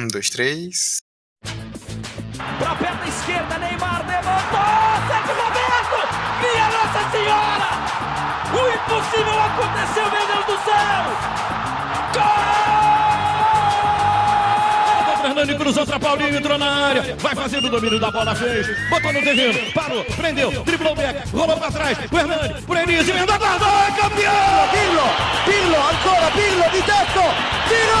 Um, dois, três. Pra perna esquerda, Neymar levantou! Sete momento! Minha Nossa Senhora! O impossível aconteceu, meu Deus do céu! Gol! Fernando cruzou pra Paulinho, entrou na área, vai fazendo o domínio da bola, fez, botou no terreno, parou, prendeu, driblou o back, rolou pra trás, o Hernani, por Enis, emenda guarda, é campeão! Pirlo, Pirlo, ancora Pirlo di tetto, tiro,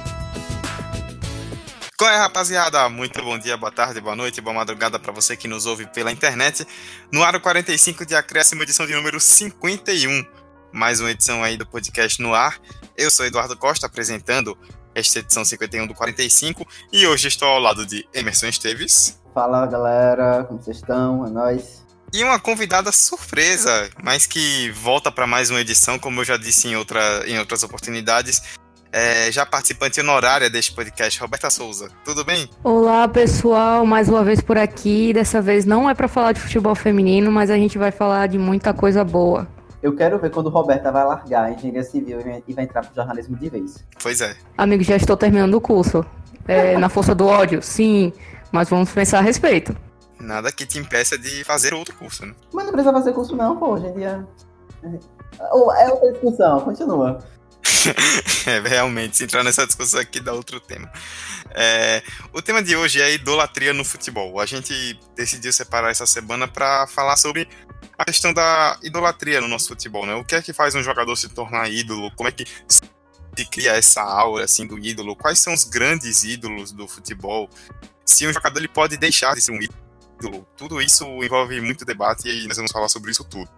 Qual é, rapaziada? Muito bom dia, boa tarde, boa noite, boa madrugada para você que nos ouve pela internet. No Aro 45 de Acréscimo, edição de número 51. Mais uma edição aí do podcast no ar. Eu sou Eduardo Costa, apresentando esta edição 51 do 45. E hoje estou ao lado de Emerson Esteves. Fala galera, como vocês estão? É nóis. E uma convidada surpresa, mas que volta para mais uma edição, como eu já disse em, outra, em outras oportunidades. É, já participante honorária deste podcast, Roberta Souza. Tudo bem? Olá, pessoal, mais uma vez por aqui. Dessa vez não é para falar de futebol feminino, mas a gente vai falar de muita coisa boa. Eu quero ver quando Roberta vai largar a engenharia civil e vai entrar pro jornalismo de vez. Pois é. Amigo, já estou terminando o curso. É, na força do ódio, sim, mas vamos pensar a respeito. Nada que te impeça de fazer outro curso, né? Mas não precisa fazer curso não, pô, hoje em dia... É outra discussão, continua. é, realmente, se entrar nessa discussão aqui dá outro tema. É, o tema de hoje é idolatria no futebol. A gente decidiu separar essa semana para falar sobre a questão da idolatria no nosso futebol, né? O que é que faz um jogador se tornar ídolo? Como é que se cria essa aura assim do ídolo? Quais são os grandes ídolos do futebol? Se um jogador ele pode deixar de ser um ídolo? Tudo isso envolve muito debate e nós vamos falar sobre isso tudo.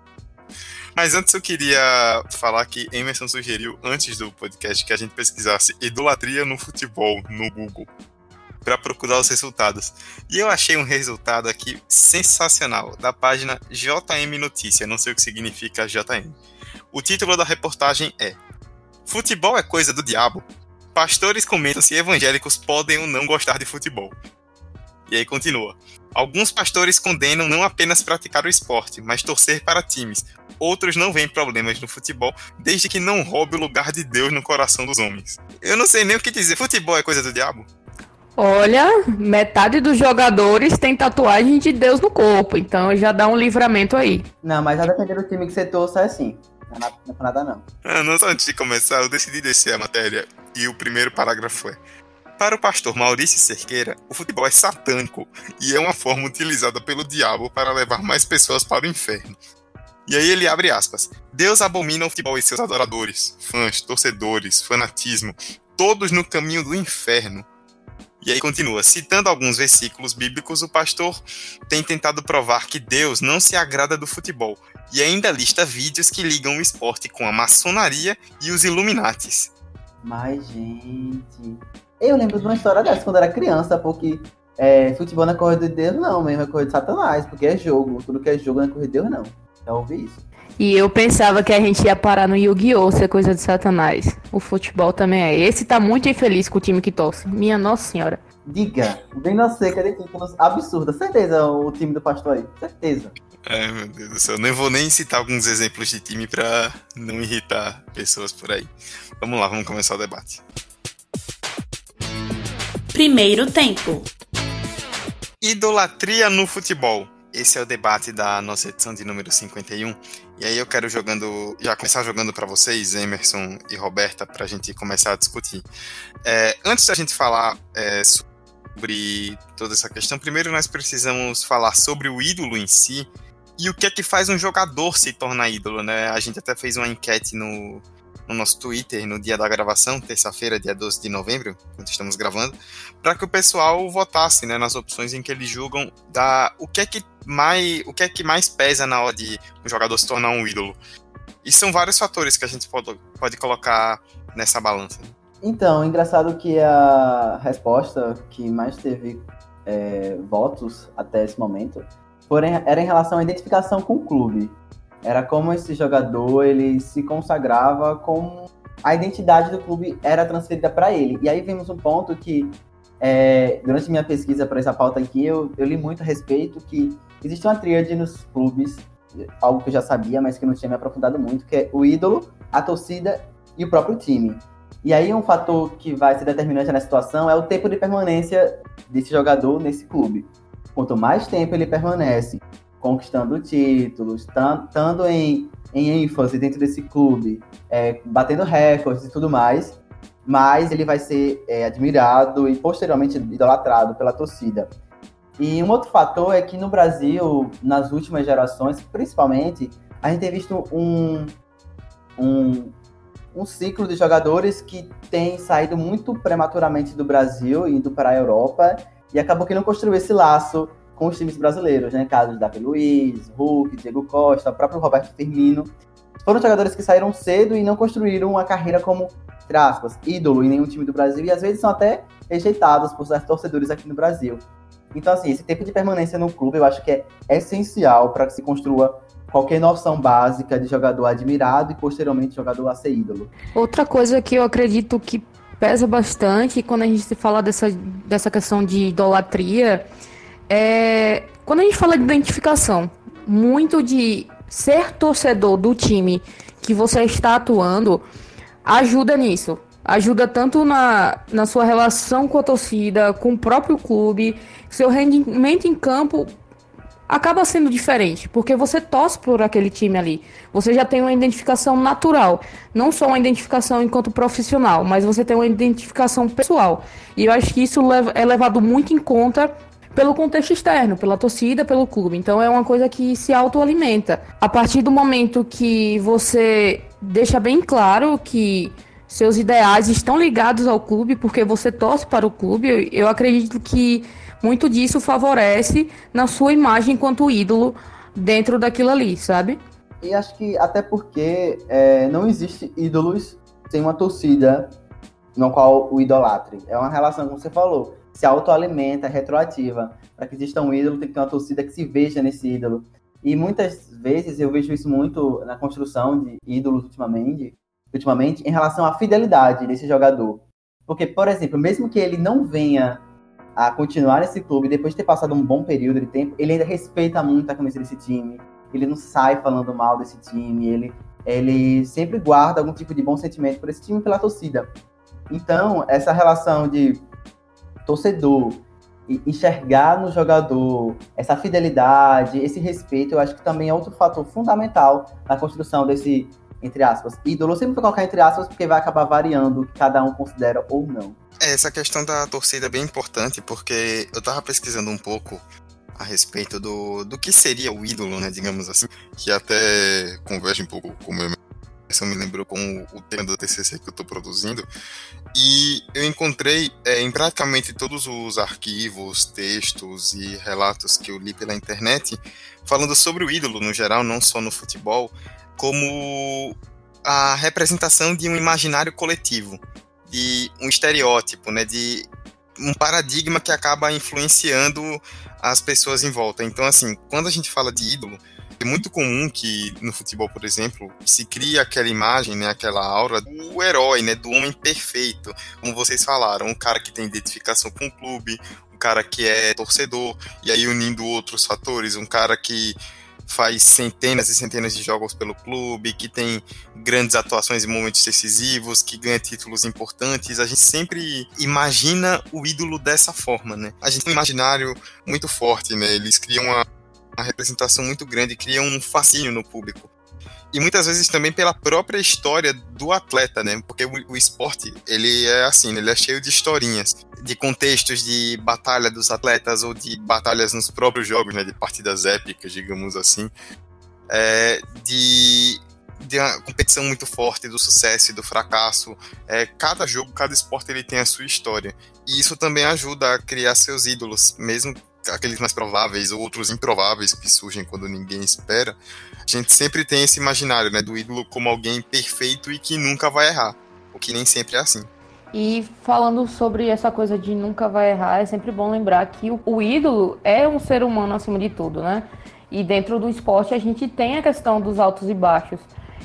Mas antes eu queria falar que Emerson sugeriu, antes do podcast, que a gente pesquisasse idolatria no futebol no Google para procurar os resultados. E eu achei um resultado aqui sensacional da página JM Notícia, não sei o que significa JM. O título da reportagem é Futebol é coisa do diabo. Pastores comentam se evangélicos podem ou não gostar de futebol. E aí continua. Alguns pastores condenam não apenas praticar o esporte, mas torcer para times. Outros não veem problemas no futebol, desde que não roube o lugar de Deus no coração dos homens. Eu não sei nem o que dizer. Futebol é coisa do diabo? Olha, metade dos jogadores tem tatuagem de Deus no corpo, então já dá um livramento aí. Não, mas a depender do time que você torça é assim. Não é nada, nada não. Ah, não, só antes de começar, eu decidi descer a matéria e o primeiro parágrafo é para o pastor Maurício Cerqueira, o futebol é satânico e é uma forma utilizada pelo diabo para levar mais pessoas para o inferno. E aí ele abre aspas. Deus abomina o futebol e seus adoradores, fãs, torcedores, fanatismo, todos no caminho do inferno. E aí continua, citando alguns versículos bíblicos, o pastor tem tentado provar que Deus não se agrada do futebol e ainda lista vídeos que ligam o esporte com a maçonaria e os Illuminates. Mas, gente. Eu lembro de uma história dessa quando era criança, porque é, futebol não é corrida de Deus, não, mesmo é corrida de Satanás, porque é jogo. Tudo que é jogo não é corrida de Deus, não. Já ouvi isso. E eu pensava que a gente ia parar no Yu-Gi-Oh! ser coisa de Satanás. O futebol também é. Esse tá muito infeliz com o time que torce. Minha Nossa Senhora. Diga, bem na seca de títulos absurda. Certeza o time do pastor aí. Certeza. Ai, meu Deus do céu. Nem vou nem citar alguns exemplos de time pra não irritar pessoas por aí. Vamos lá, vamos começar o debate. Primeiro tempo. Idolatria no futebol. Esse é o debate da nossa edição de número 51. E aí eu quero jogando, já começar jogando para vocês, Emerson e Roberta, para a gente começar a discutir. É, antes da gente falar é, sobre toda essa questão, primeiro nós precisamos falar sobre o ídolo em si e o que é que faz um jogador se tornar ídolo, né? A gente até fez uma enquete no, no nosso Twitter no dia da gravação, terça-feira, dia 12 de novembro, quando estamos gravando, para que o pessoal votasse né, nas opções em que eles julgam da, o, que é que mais, o que é que mais pesa na hora de um jogador se tornar um ídolo. E são vários fatores que a gente pode, pode colocar nessa balança. Então, engraçado que a resposta que mais teve é, votos até esse momento foram, era em relação à identificação com o clube. Era como esse jogador ele se consagrava como a identidade do clube era transferida para ele. E aí vemos um ponto que é, durante minha pesquisa para essa pauta aqui eu, eu li muito a respeito que existe uma tríade nos clubes, algo que eu já sabia, mas que não tinha me aprofundado muito, que é o ídolo, a torcida e o próprio time. E aí um fator que vai ser determinante na situação é o tempo de permanência desse jogador nesse clube. Quanto mais tempo ele permanece conquistando títulos, estando em, em ênfase dentro desse clube, é, batendo recordes e tudo mais, mais ele vai ser é, admirado e posteriormente idolatrado pela torcida. E um outro fator é que no Brasil, nas últimas gerações, principalmente, a gente tem visto um, um, um ciclo de jogadores que tem saído muito prematuramente do Brasil, indo para a Europa, e acabou que não construiu esse laço com os times brasileiros, né? Casos Davi Luiz, Hulk, Diego Costa, o próprio Roberto Firmino. Foram jogadores que saíram cedo e não construíram uma carreira como, entre ídolo em nenhum time do Brasil e às vezes são até rejeitados por certos torcedores aqui no Brasil. Então, assim, esse tempo de permanência no clube eu acho que é essencial para que se construa qualquer noção básica de jogador admirado e posteriormente jogador a ser ídolo. Outra coisa que eu acredito que pesa bastante quando a gente fala dessa, dessa questão de idolatria é, quando a gente fala de identificação, muito de ser torcedor do time que você está atuando ajuda nisso. Ajuda tanto na, na sua relação com a torcida, com o próprio clube, seu rendimento em campo acaba sendo diferente, porque você torce por aquele time ali. Você já tem uma identificação natural, não só uma identificação enquanto profissional, mas você tem uma identificação pessoal. E eu acho que isso é levado muito em conta pelo contexto externo, pela torcida, pelo clube. Então é uma coisa que se autoalimenta. A partir do momento que você deixa bem claro que seus ideais estão ligados ao clube porque você torce para o clube, eu acredito que muito disso favorece na sua imagem enquanto ídolo dentro daquilo ali, sabe? E acho que até porque é, não existe ídolos sem uma torcida no qual o idolatre. É uma relação, como você falou se autoalimenta, é retroativa. Para que exista um ídolo, tem que ter uma torcida que se veja nesse ídolo. E muitas vezes eu vejo isso muito na construção de ídolos ultimamente, ultimamente em relação à fidelidade desse jogador. Porque, por exemplo, mesmo que ele não venha a continuar nesse clube depois de ter passado um bom período de tempo, ele ainda respeita muito a camisa desse time. Ele não sai falando mal desse time, ele, ele sempre guarda algum tipo de bom sentimento por esse time e pela torcida. Então, essa relação de torcedor enxergar no jogador essa fidelidade, esse respeito, eu acho que também é outro fator fundamental na construção desse, entre aspas, ídolo. Eu sempre vou colocar entre aspas porque vai acabar variando o que cada um considera ou não. É, essa questão da torcida é bem importante porque eu tava pesquisando um pouco a respeito do, do que seria o ídolo, né, digamos assim, que até converge um pouco com o meu eu me lembrou com o tema do TCC que eu estou produzindo, e eu encontrei é, em praticamente todos os arquivos, textos e relatos que eu li pela internet, falando sobre o ídolo no geral, não só no futebol, como a representação de um imaginário coletivo, de um estereótipo, né, de um paradigma que acaba influenciando as pessoas em volta. Então, assim, quando a gente fala de ídolo, é muito comum que no futebol, por exemplo, se cria aquela imagem, né, aquela aura do herói, né, do homem perfeito, como vocês falaram, um cara que tem identificação com o clube, um cara que é torcedor, e aí unindo outros fatores, um cara que faz centenas e centenas de jogos pelo clube, que tem grandes atuações em momentos decisivos, que ganha títulos importantes. A gente sempre imagina o ídolo dessa forma, né? A gente tem um imaginário muito forte, né? Eles criam uma uma representação muito grande, cria um fascínio no público. E muitas vezes também pela própria história do atleta, né? Porque o, o esporte, ele é assim, ele é cheio de historinhas, de contextos de batalha dos atletas ou de batalhas nos próprios jogos, né? De partidas épicas, digamos assim. É, de de uma competição muito forte do sucesso e do fracasso. É, cada jogo, cada esporte ele tem a sua história. E isso também ajuda a criar seus ídolos, mesmo aqueles mais prováveis ou outros improváveis que surgem quando ninguém espera, a gente sempre tem esse imaginário, né, do ídolo como alguém perfeito e que nunca vai errar, o que nem sempre é assim. E falando sobre essa coisa de nunca vai errar, é sempre bom lembrar que o, ídolo é um ser humano acima de tudo, né? E dentro do esporte a gente tem a questão dos altos e baixos.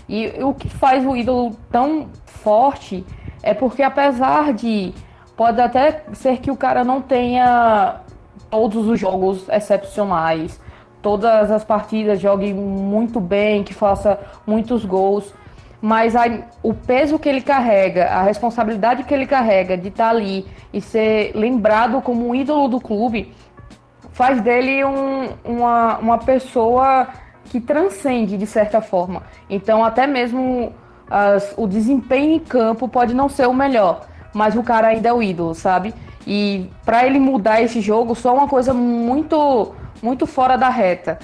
E o que faz o ídolo tão forte é porque apesar de pode até ser que o cara não tenha todos os jogos excepcionais, todas as partidas jogue muito bem, que faça muitos gols, mas a, o peso que ele carrega, a responsabilidade que ele carrega de estar ali e ser lembrado como um ídolo do clube, faz dele um, uma, uma pessoa que transcende de certa forma. Então, até mesmo as, o desempenho em campo pode não ser o melhor, mas o cara ainda é o ídolo, sabe? E para ele mudar esse jogo, só uma coisa muito, muito fora da reta.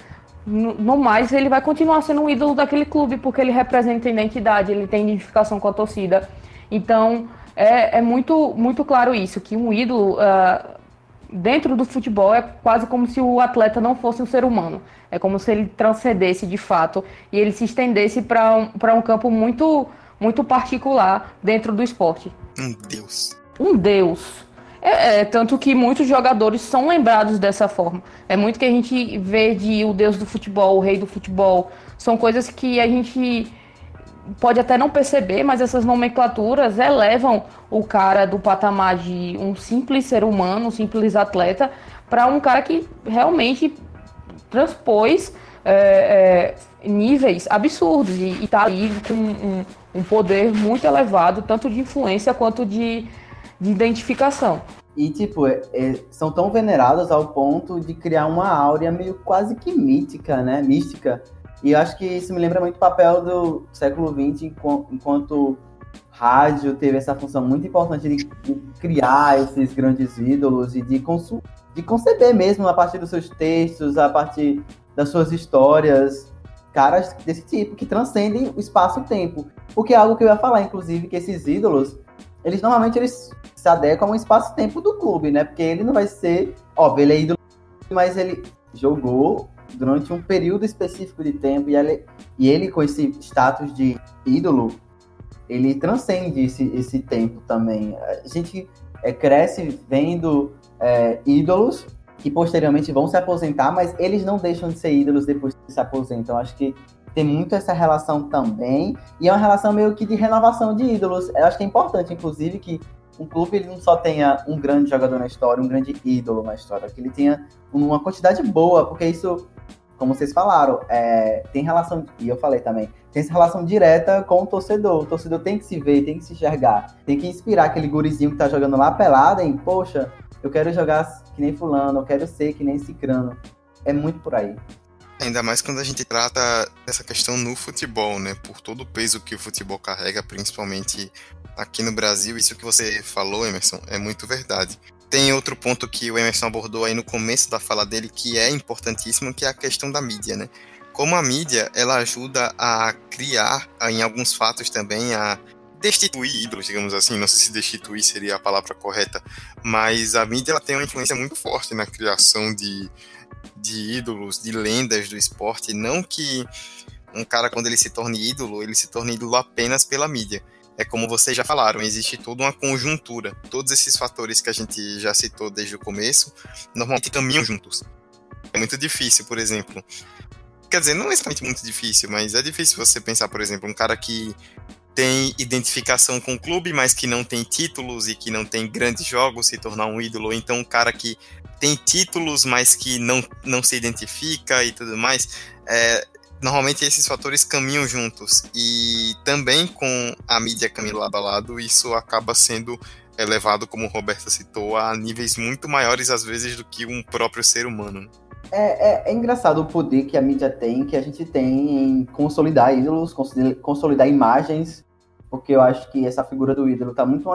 No, mais, ele vai continuar sendo um ídolo daquele clube, porque ele representa identidade, ele tem identificação com a torcida. Então, é, é muito, muito claro isso, que um ídolo, uh, dentro do futebol, é quase como se o atleta não fosse um ser humano. É como se ele transcendesse de fato e ele se estendesse para um, um campo muito, muito particular dentro do esporte. Um deus. Um deus. É, é, tanto que muitos jogadores são lembrados dessa forma. É muito que a gente vê de o deus do futebol, o rei do futebol. São coisas que a gente pode até não perceber, mas essas nomenclaturas elevam o cara do patamar de um simples ser humano, um simples atleta, para um cara que realmente transpôs é, é, níveis absurdos e está ali com um, um, poder muito elevado, tanto de influência quanto de, de identificação. E, tipo, é, é, são tão venerados ao ponto de criar uma áurea meio quase que mítica, né? Mística. E eu acho que isso me lembra muito o papel do século XX, enquanto rádio teve essa função muito importante de, criar esses grandes ídolos e de de conceber mesmo a partir dos seus textos, a partir das suas histórias, caras desse tipo, que transcendem o espaço e tempo. Porque é algo que eu ia falar, inclusive, que esses ídolos, eles normalmente eles se adequam ao espaço-tempo do clube, né? Porque ele não vai ser, óbvio, ele é ídolo, mas ele jogou durante um período específico de tempo e ele, e ele com esse status de ídolo, ele transcende esse, esse tempo também. A gente é, cresce vendo é, ídolos que posteriormente vão se aposentar, mas eles não deixam de ser ídolos depois que se aposentam. Acho que tem muito essa relação também, e é uma relação meio que de renovação de ídolos. Eu acho que é importante, inclusive, que um clube ele não só tenha um grande jogador na história, um grande ídolo na história, que ele tenha uma quantidade boa, porque isso, como vocês falaram, é, tem relação, e eu falei também, tem essa relação direta com o torcedor. O torcedor tem que se ver, tem que se enxergar, tem que inspirar aquele gurizinho que tá jogando lá pelado em, poxa, eu quero jogar que nem fulano, eu quero ser que nem cicrano. É muito por aí. Ainda mais quando a gente trata dessa questão no futebol, né? Por todo o peso que o futebol carrega, principalmente aqui no Brasil. Isso que você falou, Emerson, é muito verdade. Tem outro ponto que o Emerson abordou aí no começo da fala dele que é importantíssimo, que é a questão da mídia, né? Como a mídia, ela ajuda a criar, em alguns fatos também, a destituir ídolos, digamos assim, não sei se destituir seria a palavra correta, mas a mídia ela tem uma influência muito forte na criação de, de ídolos, de lendas do esporte, não que um cara quando ele se torne ídolo, ele se torne ídolo apenas pela mídia. É como vocês já falaram, existe toda uma conjuntura. Todos esses fatores que a gente já citou desde o começo, normalmente caminham juntos. É muito difícil, por exemplo. Quer dizer, não é exatamente muito difícil, mas é difícil você pensar, por exemplo, um cara que tem identificação com o clube, mas que não tem títulos e que não tem grandes jogos, se tornar um ídolo, ou então um cara que tem títulos, mas que não, não se identifica e tudo mais. É, normalmente esses fatores caminham juntos e também com a mídia caminhando lado a lado, isso acaba sendo elevado, como o Roberto citou, a níveis muito maiores às vezes do que um próprio ser humano. É, é, é, engraçado o poder que a mídia tem, que a gente tem em consolidar ídolos, consolidar imagens porque eu acho que essa figura do ídolo está muito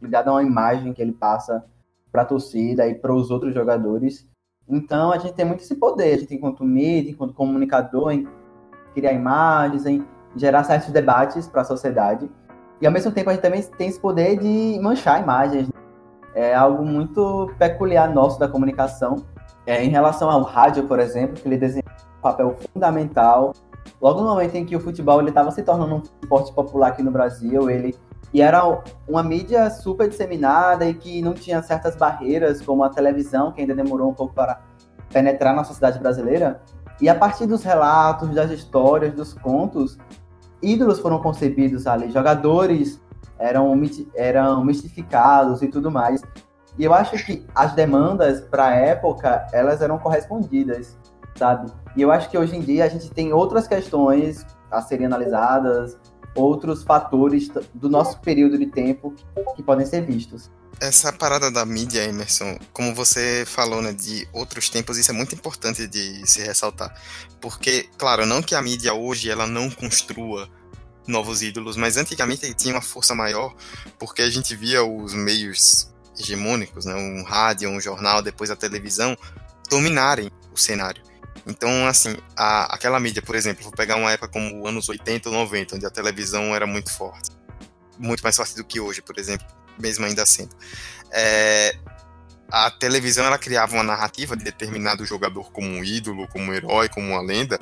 ligada a uma imagem que ele passa para a torcida e para os outros jogadores. Então a gente tem muito esse poder, a gente enquanto mídia, enquanto comunicador, em criar imagens, em gerar certos debates para a sociedade. E ao mesmo tempo a gente também tem esse poder de manchar imagens. É algo muito peculiar nosso da comunicação. É, em relação ao rádio, por exemplo, que ele desenha um papel fundamental logo no momento em que o futebol estava se tornando um esporte popular aqui no Brasil, ele e era uma mídia super disseminada e que não tinha certas barreiras, como a televisão, que ainda demorou um pouco para penetrar na sociedade brasileira. E a partir dos relatos, das histórias, dos contos, ídolos foram concebidos ali, jogadores eram, eram mistificados e tudo mais. E eu acho que as demandas para a época, elas eram correspondidas, sabe? E eu acho que hoje em dia a gente tem outras questões a serem analisadas, outros fatores do nosso período de tempo que podem ser vistos. Essa parada da mídia, Emerson, como você falou, né, de outros tempos, isso é muito importante de se ressaltar. Porque, claro, não que a mídia hoje ela não construa novos ídolos, mas antigamente ele tinha uma força maior, porque a gente via os meios hegemônicos, né, um rádio, um jornal, depois a televisão, dominarem o cenário. Então, assim, a, aquela mídia, por exemplo, vou pegar uma época como anos 80 ou 90, onde a televisão era muito forte. Muito mais forte do que hoje, por exemplo, mesmo ainda sendo. É, a televisão ela criava uma narrativa de determinado jogador como um ídolo, como um herói, como uma lenda,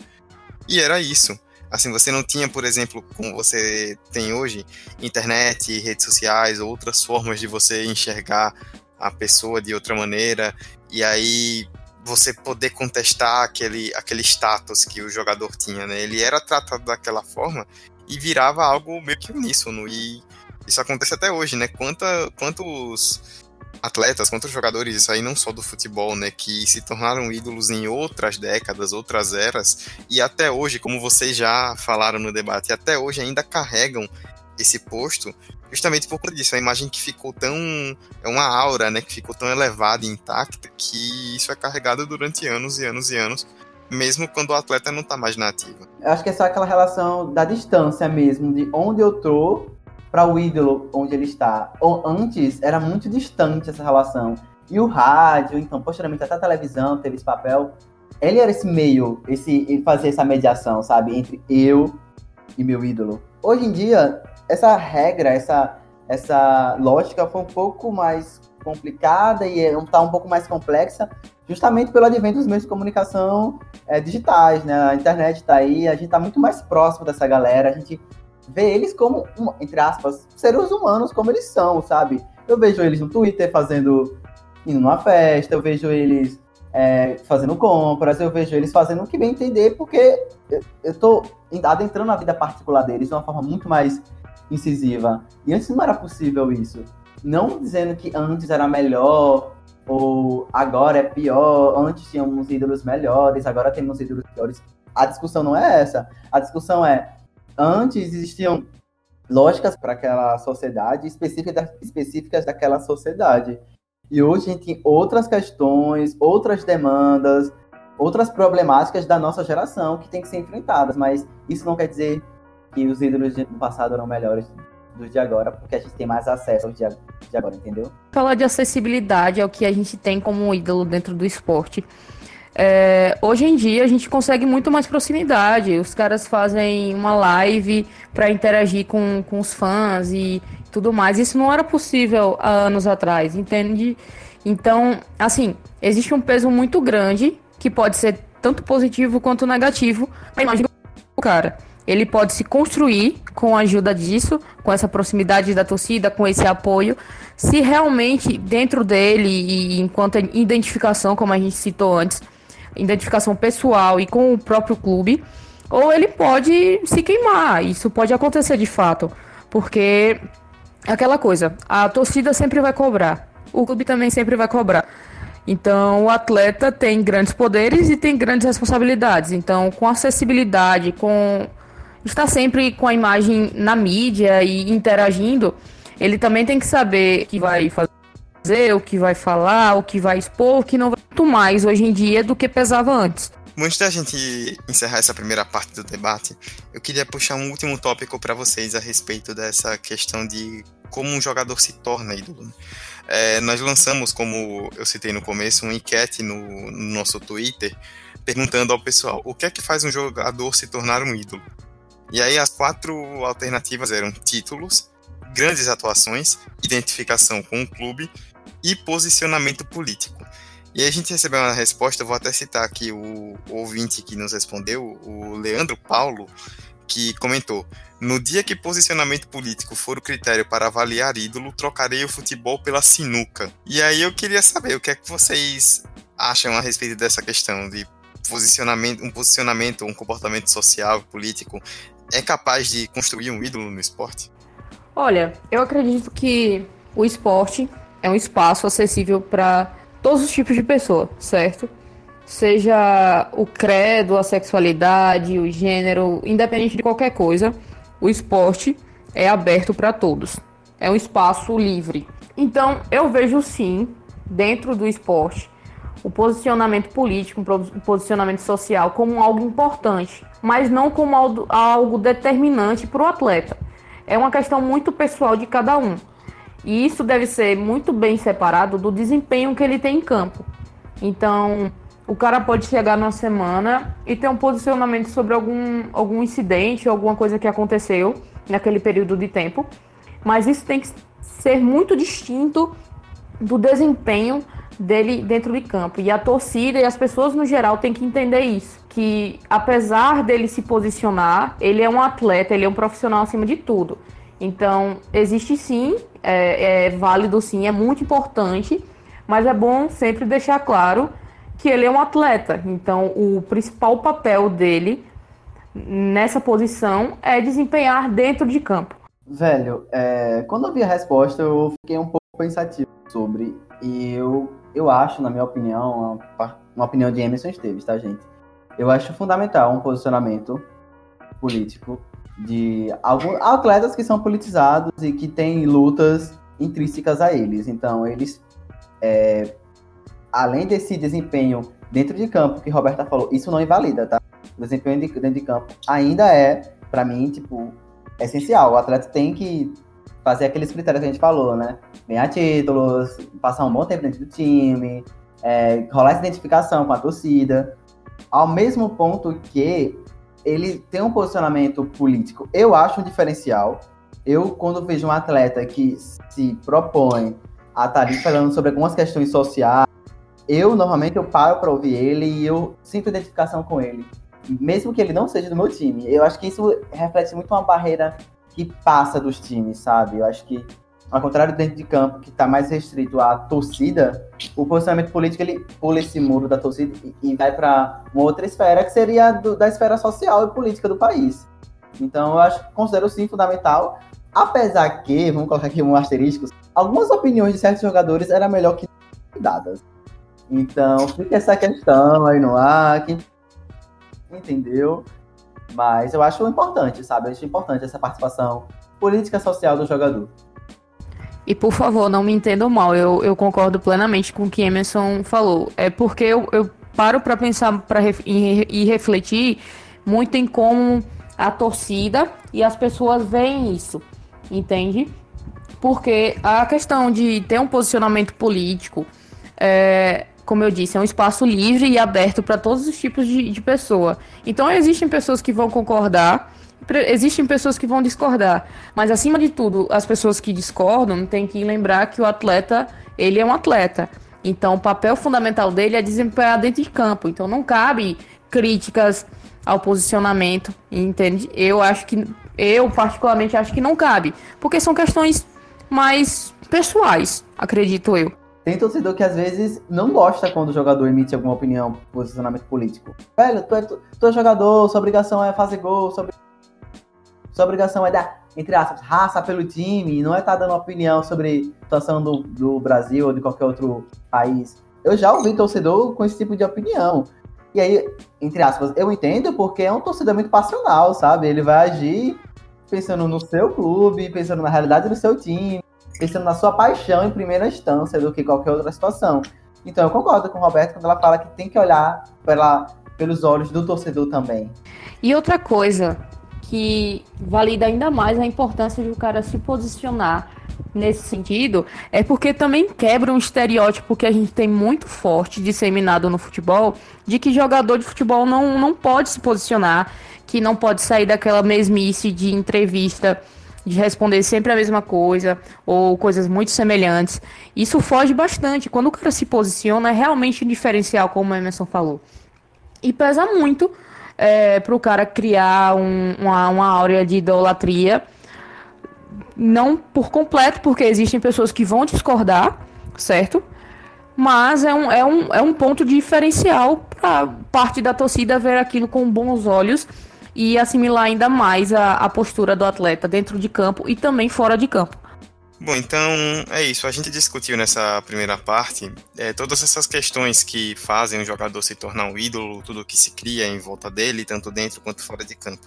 e era isso. Assim, você não tinha, por exemplo, como você tem hoje, internet, redes sociais, outras formas de você enxergar a pessoa de outra maneira, e aí você poder contestar aquele, aquele status que o jogador tinha, né? Ele era tratado daquela forma e virava algo meio que uníssono, e isso acontece até hoje, né? Quanta, quantos atletas, quantos jogadores, isso aí não só do futebol, né, que se tornaram ídolos em outras décadas, outras eras, e até hoje, como vocês já falaram no debate, até hoje ainda carregam esse posto, justamente por conta disso, a imagem que ficou tão, é uma aura, né, que ficou tão elevada e intacta, que isso é carregado durante anos e anos e anos, mesmo quando o atleta não está mais na ativa. Eu acho que é só aquela relação da distância mesmo, de onde eu tô para o ídolo onde ele está. Ou antes era muito distante essa relação. E o rádio, então, posteriormente até a televisão teve esse papel. Ele era esse meio, esse ele fazia essa mediação, sabe, entre eu e meu ídolo. Hoje em dia, essa regra, essa essa lógica foi um pouco mais complicada e está um pouco mais complexa, justamente pelo advento dos meios de comunicação é, digitais, né? A internet está aí, a gente está muito mais próximo dessa galera, a gente ver eles como, entre aspas, seres humanos como eles são, sabe? Eu vejo eles no Twitter fazendo, indo numa festa, eu vejo eles é, fazendo compras, eu vejo eles fazendo o que bem entender, porque eu, tô adentrando na vida particular deles de uma forma muito mais incisiva. E antes não era possível isso. Não dizendo que antes era melhor, ou agora é pior, antes tínhamos ídolos melhores, agora temos ídolos piores. A discussão não é essa. A discussão é Antes existiam lógicas para aquela sociedade, específicas, específicas daquela sociedade. E hoje a gente tem outras questões, outras demandas, outras problemáticas da nossa geração que tem que ser enfrentadas. Mas isso não quer dizer que os ídolos do passado eram melhores dos de agora, porque a gente tem mais acesso aos de agora, entendeu? Falar de acessibilidade é o que a gente tem como ídolo dentro do esporte. É, hoje em dia a gente consegue muito mais proximidade. Os caras fazem uma live para interagir com, com os fãs e tudo mais. Isso não era possível há anos atrás, entende? Então, assim, existe um peso muito grande que pode ser tanto positivo quanto negativo na imagem do cara. Ele pode se construir com a ajuda disso, com essa proximidade da torcida, com esse apoio, se realmente dentro dele e enquanto identificação, como a gente citou antes, identificação pessoal e com o próprio clube, ou ele pode se queimar. Isso pode acontecer de fato, porque aquela coisa, a torcida sempre vai cobrar, o clube também sempre vai cobrar. Então, o atleta tem grandes poderes e tem grandes responsabilidades. Então, com acessibilidade, com estar sempre com a imagem na mídia e interagindo, ele também tem que saber que vai fazer o que vai falar, o que vai expor, o que não vai muito mais hoje em dia do que pesava antes. Antes da gente encerrar essa primeira parte do debate, eu queria puxar um último tópico para vocês a respeito dessa questão de como um jogador se torna ídolo. É, nós lançamos, como eu citei no começo, uma enquete no, no nosso Twitter perguntando ao pessoal o que é que faz um jogador se tornar um ídolo. E aí as quatro alternativas eram títulos, grandes atuações, identificação com o clube e posicionamento político. E a gente recebeu uma resposta, vou até citar aqui o, ouvinte que nos respondeu, o Leandro Paulo, que comentou: No dia que posicionamento político for o critério para avaliar ídolo, trocarei o futebol pela sinuca. E aí eu queria saber o que é que vocês acham a respeito dessa questão de posicionamento, um posicionamento, um comportamento social, político, é capaz de construir um ídolo no esporte? Olha, eu acredito que o esporte é um espaço acessível para todos os tipos de pessoa, certo? Seja o credo, a sexualidade, o gênero, independente de qualquer coisa, o esporte é aberto para todos. É um espaço livre. Então, eu vejo sim, dentro do esporte, o posicionamento político, o posicionamento social como algo importante, mas não como algo determinante para o atleta. É uma questão muito pessoal de cada um. E isso deve ser muito bem separado do desempenho que ele tem em campo. Então, o cara pode chegar numa semana e ter um posicionamento sobre algum, algum incidente, alguma coisa que aconteceu naquele período de tempo, mas isso tem que ser muito distinto do desempenho dele dentro de campo. E a torcida e as pessoas no geral têm que entender isso. Que apesar dele se posicionar, ele é um atleta, ele é um profissional acima de tudo. Então, existe sim, é, é válido sim, é muito importante, mas é bom sempre deixar claro que ele é um atleta. Então, o principal papel dele nessa posição é desempenhar dentro de campo. Velho, é, quando eu vi a resposta, eu fiquei um pouco pensativo sobre. E eu eu acho, na minha opinião, uma, opinião de Emerson Esteves, tá, gente? Eu acho fundamental um posicionamento político de alguns atletas que são politizados e que têm lutas intrínsecas a eles. Então, eles, é, além desse desempenho dentro de campo que Roberta falou, isso não invalida, tá? O desempenho de, dentro de campo ainda é, para mim, tipo, essencial. O atleta tem que fazer aqueles critérios que a gente falou, né? Ganhar títulos, passar um bom tempo dentro do time, é, rolar essa identificação com a torcida. Ao mesmo ponto que ele tem um posicionamento político, eu acho um diferencial. Eu, quando vejo um atleta que se propõe a estar ali falando sobre algumas questões sociais, eu normalmente eu paro para ouvir ele e eu sinto identificação com ele, mesmo que ele não seja do meu time. Eu acho que isso reflete muito uma barreira que passa dos times, sabe? Eu acho que, ao contrário dentro de campo, que está mais restrito à torcida, o posicionamento político ele pula esse muro da torcida e, e vai para uma outra esfera, que seria do, da esfera social e política do país. Então, eu acho, considero sim fundamental, apesar que, vamos colocar aqui um asterisco, algumas opiniões de certos jogadores era melhor que dadas. Então, fica essa questão aí no ar, quem entendeu? Mas eu acho importante, sabe? Eu acho importante essa participação política social do jogador. E por favor, não me entendam mal, eu, eu concordo plenamente com o que Emerson falou. É porque eu, eu paro para pensar pra, e, refletir muito em como a torcida e as pessoas veem isso, entende? Porque a questão de ter um posicionamento político é, como eu disse, é um espaço livre e aberto para todos os tipos de, de pessoa. Então existem pessoas que vão concordar, existem pessoas que vão discordar. Mas acima de tudo, as pessoas que discordam têm que lembrar que o atleta, ele é um atleta. Então o papel fundamental dele é desempenhar dentro de campo. Então não cabe críticas ao posicionamento, entende? Eu acho que eu particularmente acho que não cabe, porque são questões mais pessoais, acredito eu. Tem torcedor que às vezes não gosta quando o jogador emite alguma opinião, posicionamento político. Velho, tu é, tu, tu é jogador, sua obrigação é fazer gol, sua, sua obrigação é dar, entre aspas, raça pelo time, não é estar tá dando opinião sobre a situação do, do Brasil ou de qualquer outro país. Eu já ouvi torcedor com esse tipo de opinião. E aí, entre aspas, eu entendo porque é um torcedor muito passional, sabe? Ele vai agir pensando no seu clube, pensando na realidade do seu time pensando na sua paixão em primeira instância do que qualquer outra situação. Então eu concordo com o Roberto quando ela fala que tem que olhar pela, pelos olhos do torcedor também. E outra coisa que valida ainda mais a importância de o cara se posicionar nesse sentido é porque também quebra um estereótipo que a gente tem muito forte disseminado no futebol de que jogador de futebol não, não pode se posicionar, que não pode sair daquela mesmice de entrevista de responder sempre a mesma coisa ou coisas muito semelhantes. Isso foge bastante. Quando o cara se posiciona, é realmente diferencial, como o Emerson falou. E pesa muito é, para o cara criar um, uma, uma áurea de idolatria. Não por completo, porque existem pessoas que vão discordar, certo? mas é um, é um, é um ponto diferencial para parte da torcida ver aquilo com bons olhos e assimilar ainda mais a, a postura do atleta dentro de campo e também fora de campo. Bom, então é isso. A gente discutiu nessa primeira parte é, todas essas questões que fazem o jogador se tornar um ídolo, tudo que se cria em volta dele, tanto dentro quanto fora de campo.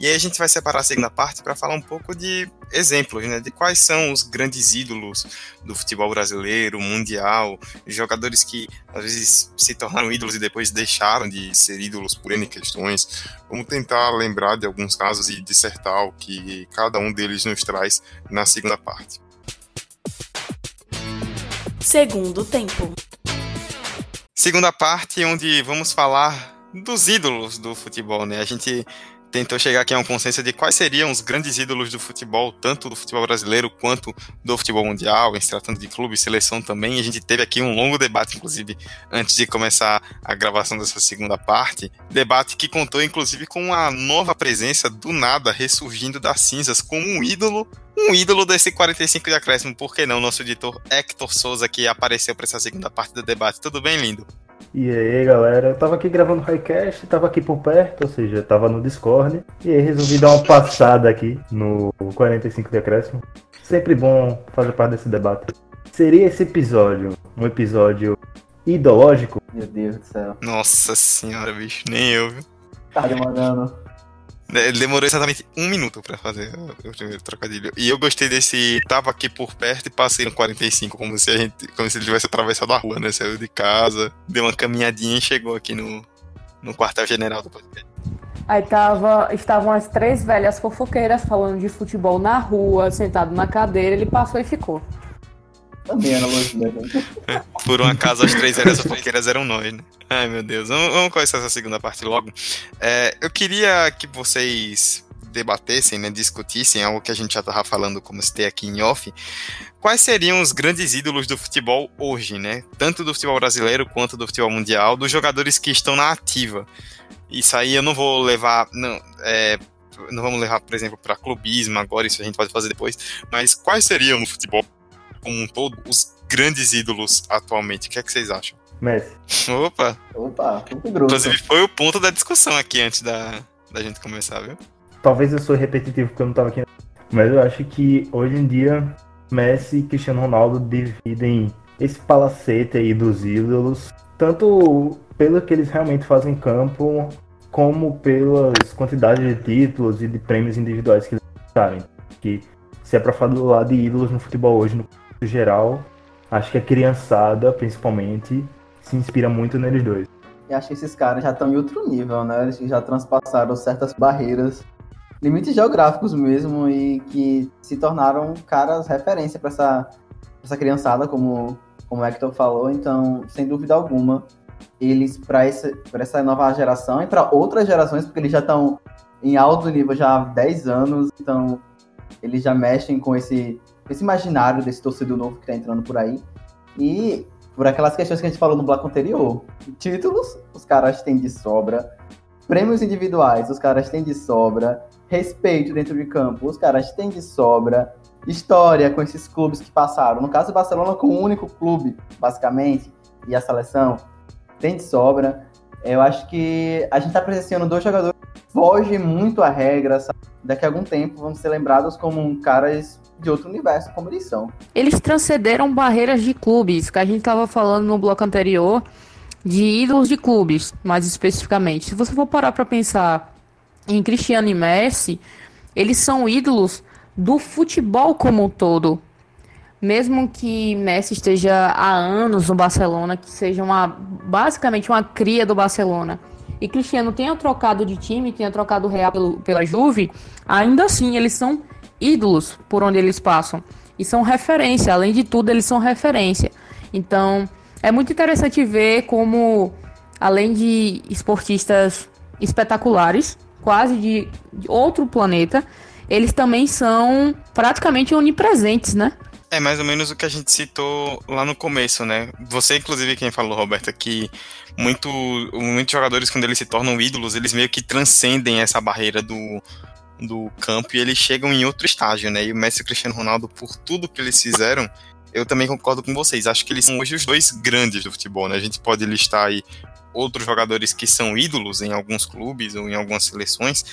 E aí a gente vai separar a segunda parte para falar um pouco de exemplos, né, de quais são os grandes ídolos do futebol brasileiro, mundial, jogadores que às vezes se tornaram ídolos e depois deixaram de ser ídolos por N questões. Vamos tentar lembrar de alguns casos e dissertar o que cada um deles nos traz na segunda parte. Segundo tempo. Segunda parte, onde vamos falar dos ídolos do futebol, né? A gente tentou chegar aqui a um consenso de quais seriam os grandes ídolos do futebol, tanto do futebol brasileiro quanto do futebol mundial, em se tratando de clube seleção também. A gente teve aqui um longo debate, inclusive, antes de começar a gravação dessa segunda parte. Debate que contou, inclusive, com uma nova presença do nada ressurgindo das cinzas como um ídolo um ídolo desse 45 de acréscimo, por que não? Nosso editor Hector Souza, que apareceu para essa segunda parte do debate. Tudo bem, lindo? E aí, galera, eu tava aqui gravando o Highcast, tava aqui por perto, ou seja, tava no Discord, e aí resolvi dar uma passada aqui no 45 Decréscimo. Sempre bom fazer parte desse debate. Seria esse episódio um episódio ideológico? Meu Deus do céu. Nossa senhora, bicho, nem eu, viu? Tá demorando. Ele demorou exatamente um minuto pra fazer o primeiro trocadilho. E eu gostei desse. Tava aqui por perto e passei no 45, como se a gente. Como se ele tivesse atravessado a rua, né? Saiu de casa, deu uma caminhadinha e chegou aqui no, no quartel-general do podcast. Aí tava, estavam as três velhas fofoqueiras falando de futebol na rua, sentado na cadeira, ele passou e ficou. Também analogia. Né? Por um acaso, as três velhas fofoqueiras eram nós, né? Ai, meu Deus. Vamos, vamos começar essa segunda parte logo. É, eu queria que vocês debatessem, né, discutissem algo que a gente já estava falando, como citei aqui em off. Quais seriam os grandes ídolos do futebol hoje, né? Tanto do futebol brasileiro quanto do futebol mundial, dos jogadores que estão na ativa. Isso aí eu não vou levar. Não, é, não vamos levar, por exemplo, para clubismo agora, isso a gente pode fazer depois. Mas quais seriam no futebol como um todo os grandes ídolos atualmente? O que é que vocês acham? Messi. Opa! Opa, muito grosso. Inclusive foi o ponto da discussão aqui antes da, da gente começar, viu? Talvez eu sou repetitivo porque eu não tava aqui, mas eu acho que hoje em dia Messi e Cristiano Ronaldo dividem esse palacete aí dos ídolos, tanto pelo que eles realmente fazem em campo, como pelas quantidades de títulos e de prêmios individuais que eles sabem. Que se é pra falar de ídolos no futebol hoje, no geral, acho que a criançada, principalmente, se inspira muito neles dois. E acho que esses caras já estão em outro nível, né? Eles já transpassaram certas barreiras, limites geográficos mesmo, e que se tornaram caras referência para essa, essa criançada, como, como o Hector falou. Então, sem dúvida alguma, eles, para essa, nova geração e para outras gerações, porque eles já estão em alto nível já há 10 anos, então eles já mexem com esse, esse imaginário desse torcedor novo que está entrando por aí. E por aquelas questões que a gente falou no bloco anterior. Títulos, os caras têm de sobra. Prêmios individuais, os caras têm de sobra. Respeito dentro de campo, os caras têm de sobra. História com esses clubes que passaram. No caso do Barcelona, com o um único clube, basicamente, e a seleção, tem de sobra. Eu acho que a gente está presenciando dois jogadores que fogem muito à regra. Sabe? Daqui a algum tempo vão ser lembrados como caras de outro universo, como eles são. Eles transcenderam barreiras de clubes, que a gente estava falando no bloco anterior, de ídolos de clubes, mais especificamente. Se você for parar para pensar em Cristiano e Messi, eles são ídolos do futebol como um todo. Mesmo que Messi esteja há anos no Barcelona, que seja uma basicamente uma cria do Barcelona, e Cristiano tenha trocado de time, tenha trocado o Real pelo, pela Juve, ainda assim eles são ídolos por onde eles passam. E são referência, além de tudo, eles são referência. Então, é muito interessante ver como, além de esportistas espetaculares, quase de, de outro planeta, eles também são praticamente onipresentes, né? É mais ou menos o que a gente citou lá no começo, né? Você, inclusive, quem falou, Roberta, que muito, muitos jogadores, quando eles se tornam ídolos, eles meio que transcendem essa barreira do, do campo e eles chegam em outro estágio, né? E o Messi e o Cristiano Ronaldo, por tudo que eles fizeram, eu também concordo com vocês. Acho que eles são hoje os dois grandes do futebol, né? A gente pode listar aí outros jogadores que são ídolos em alguns clubes ou em algumas seleções,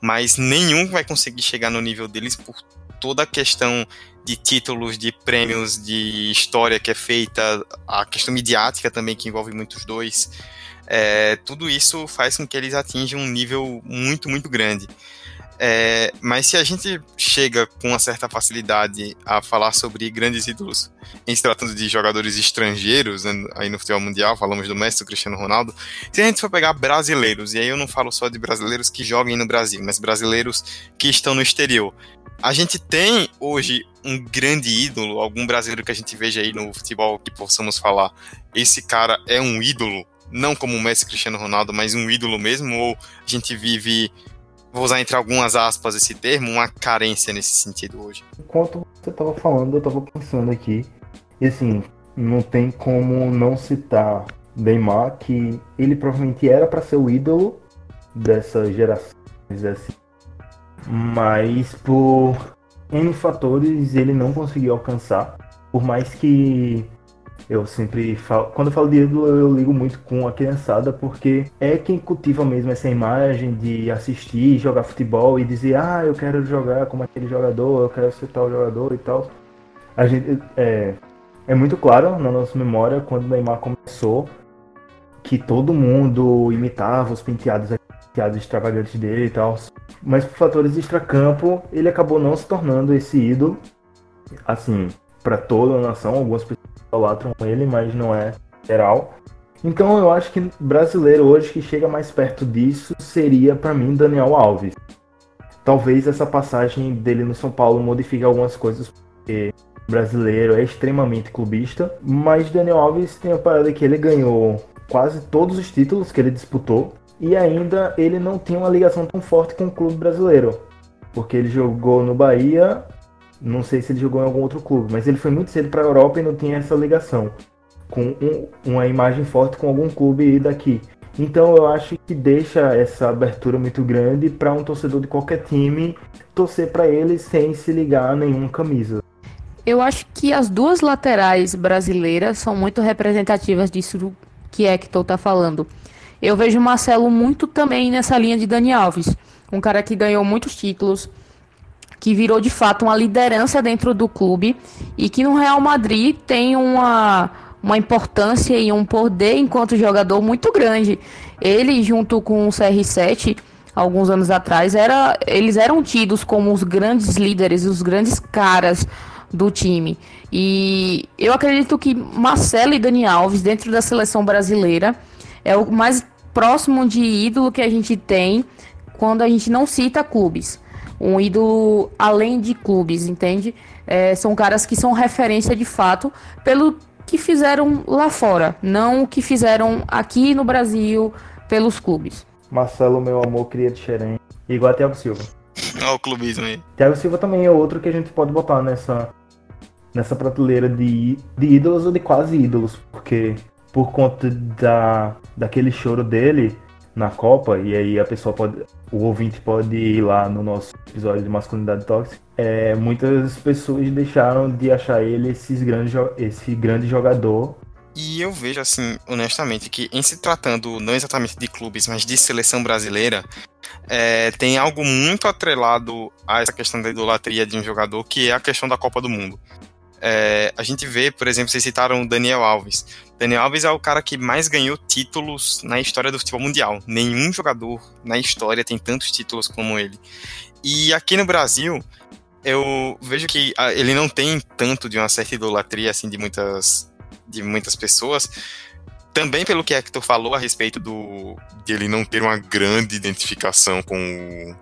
mas nenhum vai conseguir chegar no nível deles por toda a questão de títulos, de prêmios, de história que é feita, a questão midiática também que envolve muitos dois. É, tudo isso faz com que eles atinjam um nível muito, muito grande. É, mas se a gente chega com uma certa facilidade a falar sobre grandes ídolos, em se tratando de jogadores estrangeiros, né, aí no futebol mundial, falamos do Messi, Cristiano Ronaldo, se a gente for pegar brasileiros, e aí eu não falo só de brasileiros que joguem no Brasil, mas brasileiros que estão no exterior, a gente tem hoje um grande ídolo, algum brasileiro que a gente veja aí no futebol que possamos falar, esse cara é um ídolo, não como o Messi Cristiano Ronaldo, mas um ídolo mesmo, ou a gente vive vou usar entre algumas aspas esse termo, uma carência nesse sentido hoje. Enquanto você estava falando, eu estava pensando aqui, e assim, não tem como não citar Neymar, que ele provavelmente era para ser o ídolo dessa geração, assim, mas por N fatores ele não conseguiu alcançar, por mais que eu sempre falo, quando eu falo de ídolo, eu ligo muito com a criançada, porque é quem cultiva mesmo essa imagem de assistir, jogar futebol e dizer, ah, eu quero jogar como aquele jogador, eu quero ser tal jogador e tal. A gente, é, é muito claro na nossa memória quando o Neymar começou que todo mundo imitava os penteados, penteados extravagantes dele e tal. Mas por fatores extracampo, ele acabou não se tornando esse ídolo. Assim, para toda a nação, algumas pessoas idolatram ele, mas não é geral. Então eu acho que brasileiro hoje que chega mais perto disso seria para mim Daniel Alves. Talvez essa passagem dele no São Paulo modifique algumas coisas, porque brasileiro é extremamente clubista, mas Daniel Alves tem a parada que ele ganhou quase todos os títulos que ele disputou e ainda ele não tinha uma ligação tão forte com o clube brasileiro, porque ele jogou no Bahia não sei se ele jogou em algum outro clube, mas ele foi muito cedo para a Europa e não tinha essa ligação com um, uma imagem forte com algum clube daqui. Então eu acho que deixa essa abertura muito grande para um torcedor de qualquer time torcer para ele sem se ligar a nenhuma camisa. Eu acho que as duas laterais brasileiras são muito representativas disso que que Hector tá falando. Eu vejo o Marcelo muito também nessa linha de Dani Alves, um cara que ganhou muitos títulos, que virou de fato uma liderança dentro do clube e que no Real Madrid tem uma, uma importância e um poder enquanto jogador muito grande. Ele, junto com o CR7, alguns anos atrás, era, eles eram tidos como os grandes líderes, os grandes caras do time. E eu acredito que Marcelo e Dani Alves, dentro da seleção brasileira, é o mais próximo de ídolo que a gente tem quando a gente não cita clubes um ídolo além de clubes, entende? É, são caras que são referência de fato pelo que fizeram lá fora, não o que fizeram aqui no Brasil pelos clubes. Marcelo, meu amor, cria de xerém. Igual a Thiago Silva. Olha o clubismo aí. Thiago Silva também é outro que a gente pode botar nessa, nessa prateleira de, de ídolos ou de quase ídolos, porque por conta da, daquele choro dele, na Copa, e aí a pessoa pode. O ouvinte pode ir lá no nosso episódio de masculinidade tóxica. É, muitas pessoas deixaram de achar ele esses grandes, esse grande jogador. E eu vejo, assim, honestamente, que em se tratando não exatamente de clubes, mas de seleção brasileira, é, tem algo muito atrelado a essa questão da idolatria de um jogador, que é a questão da Copa do Mundo. É, a gente vê, por exemplo, vocês citaram o Daniel Alves. Daniel Alves é o cara que mais ganhou títulos na história do futebol mundial. Nenhum jogador na história tem tantos títulos como ele. E aqui no Brasil, eu vejo que ah, ele não tem tanto de uma certa idolatria assim de muitas de muitas pessoas. Também pelo que Hector falou a respeito do de ele não ter uma grande identificação com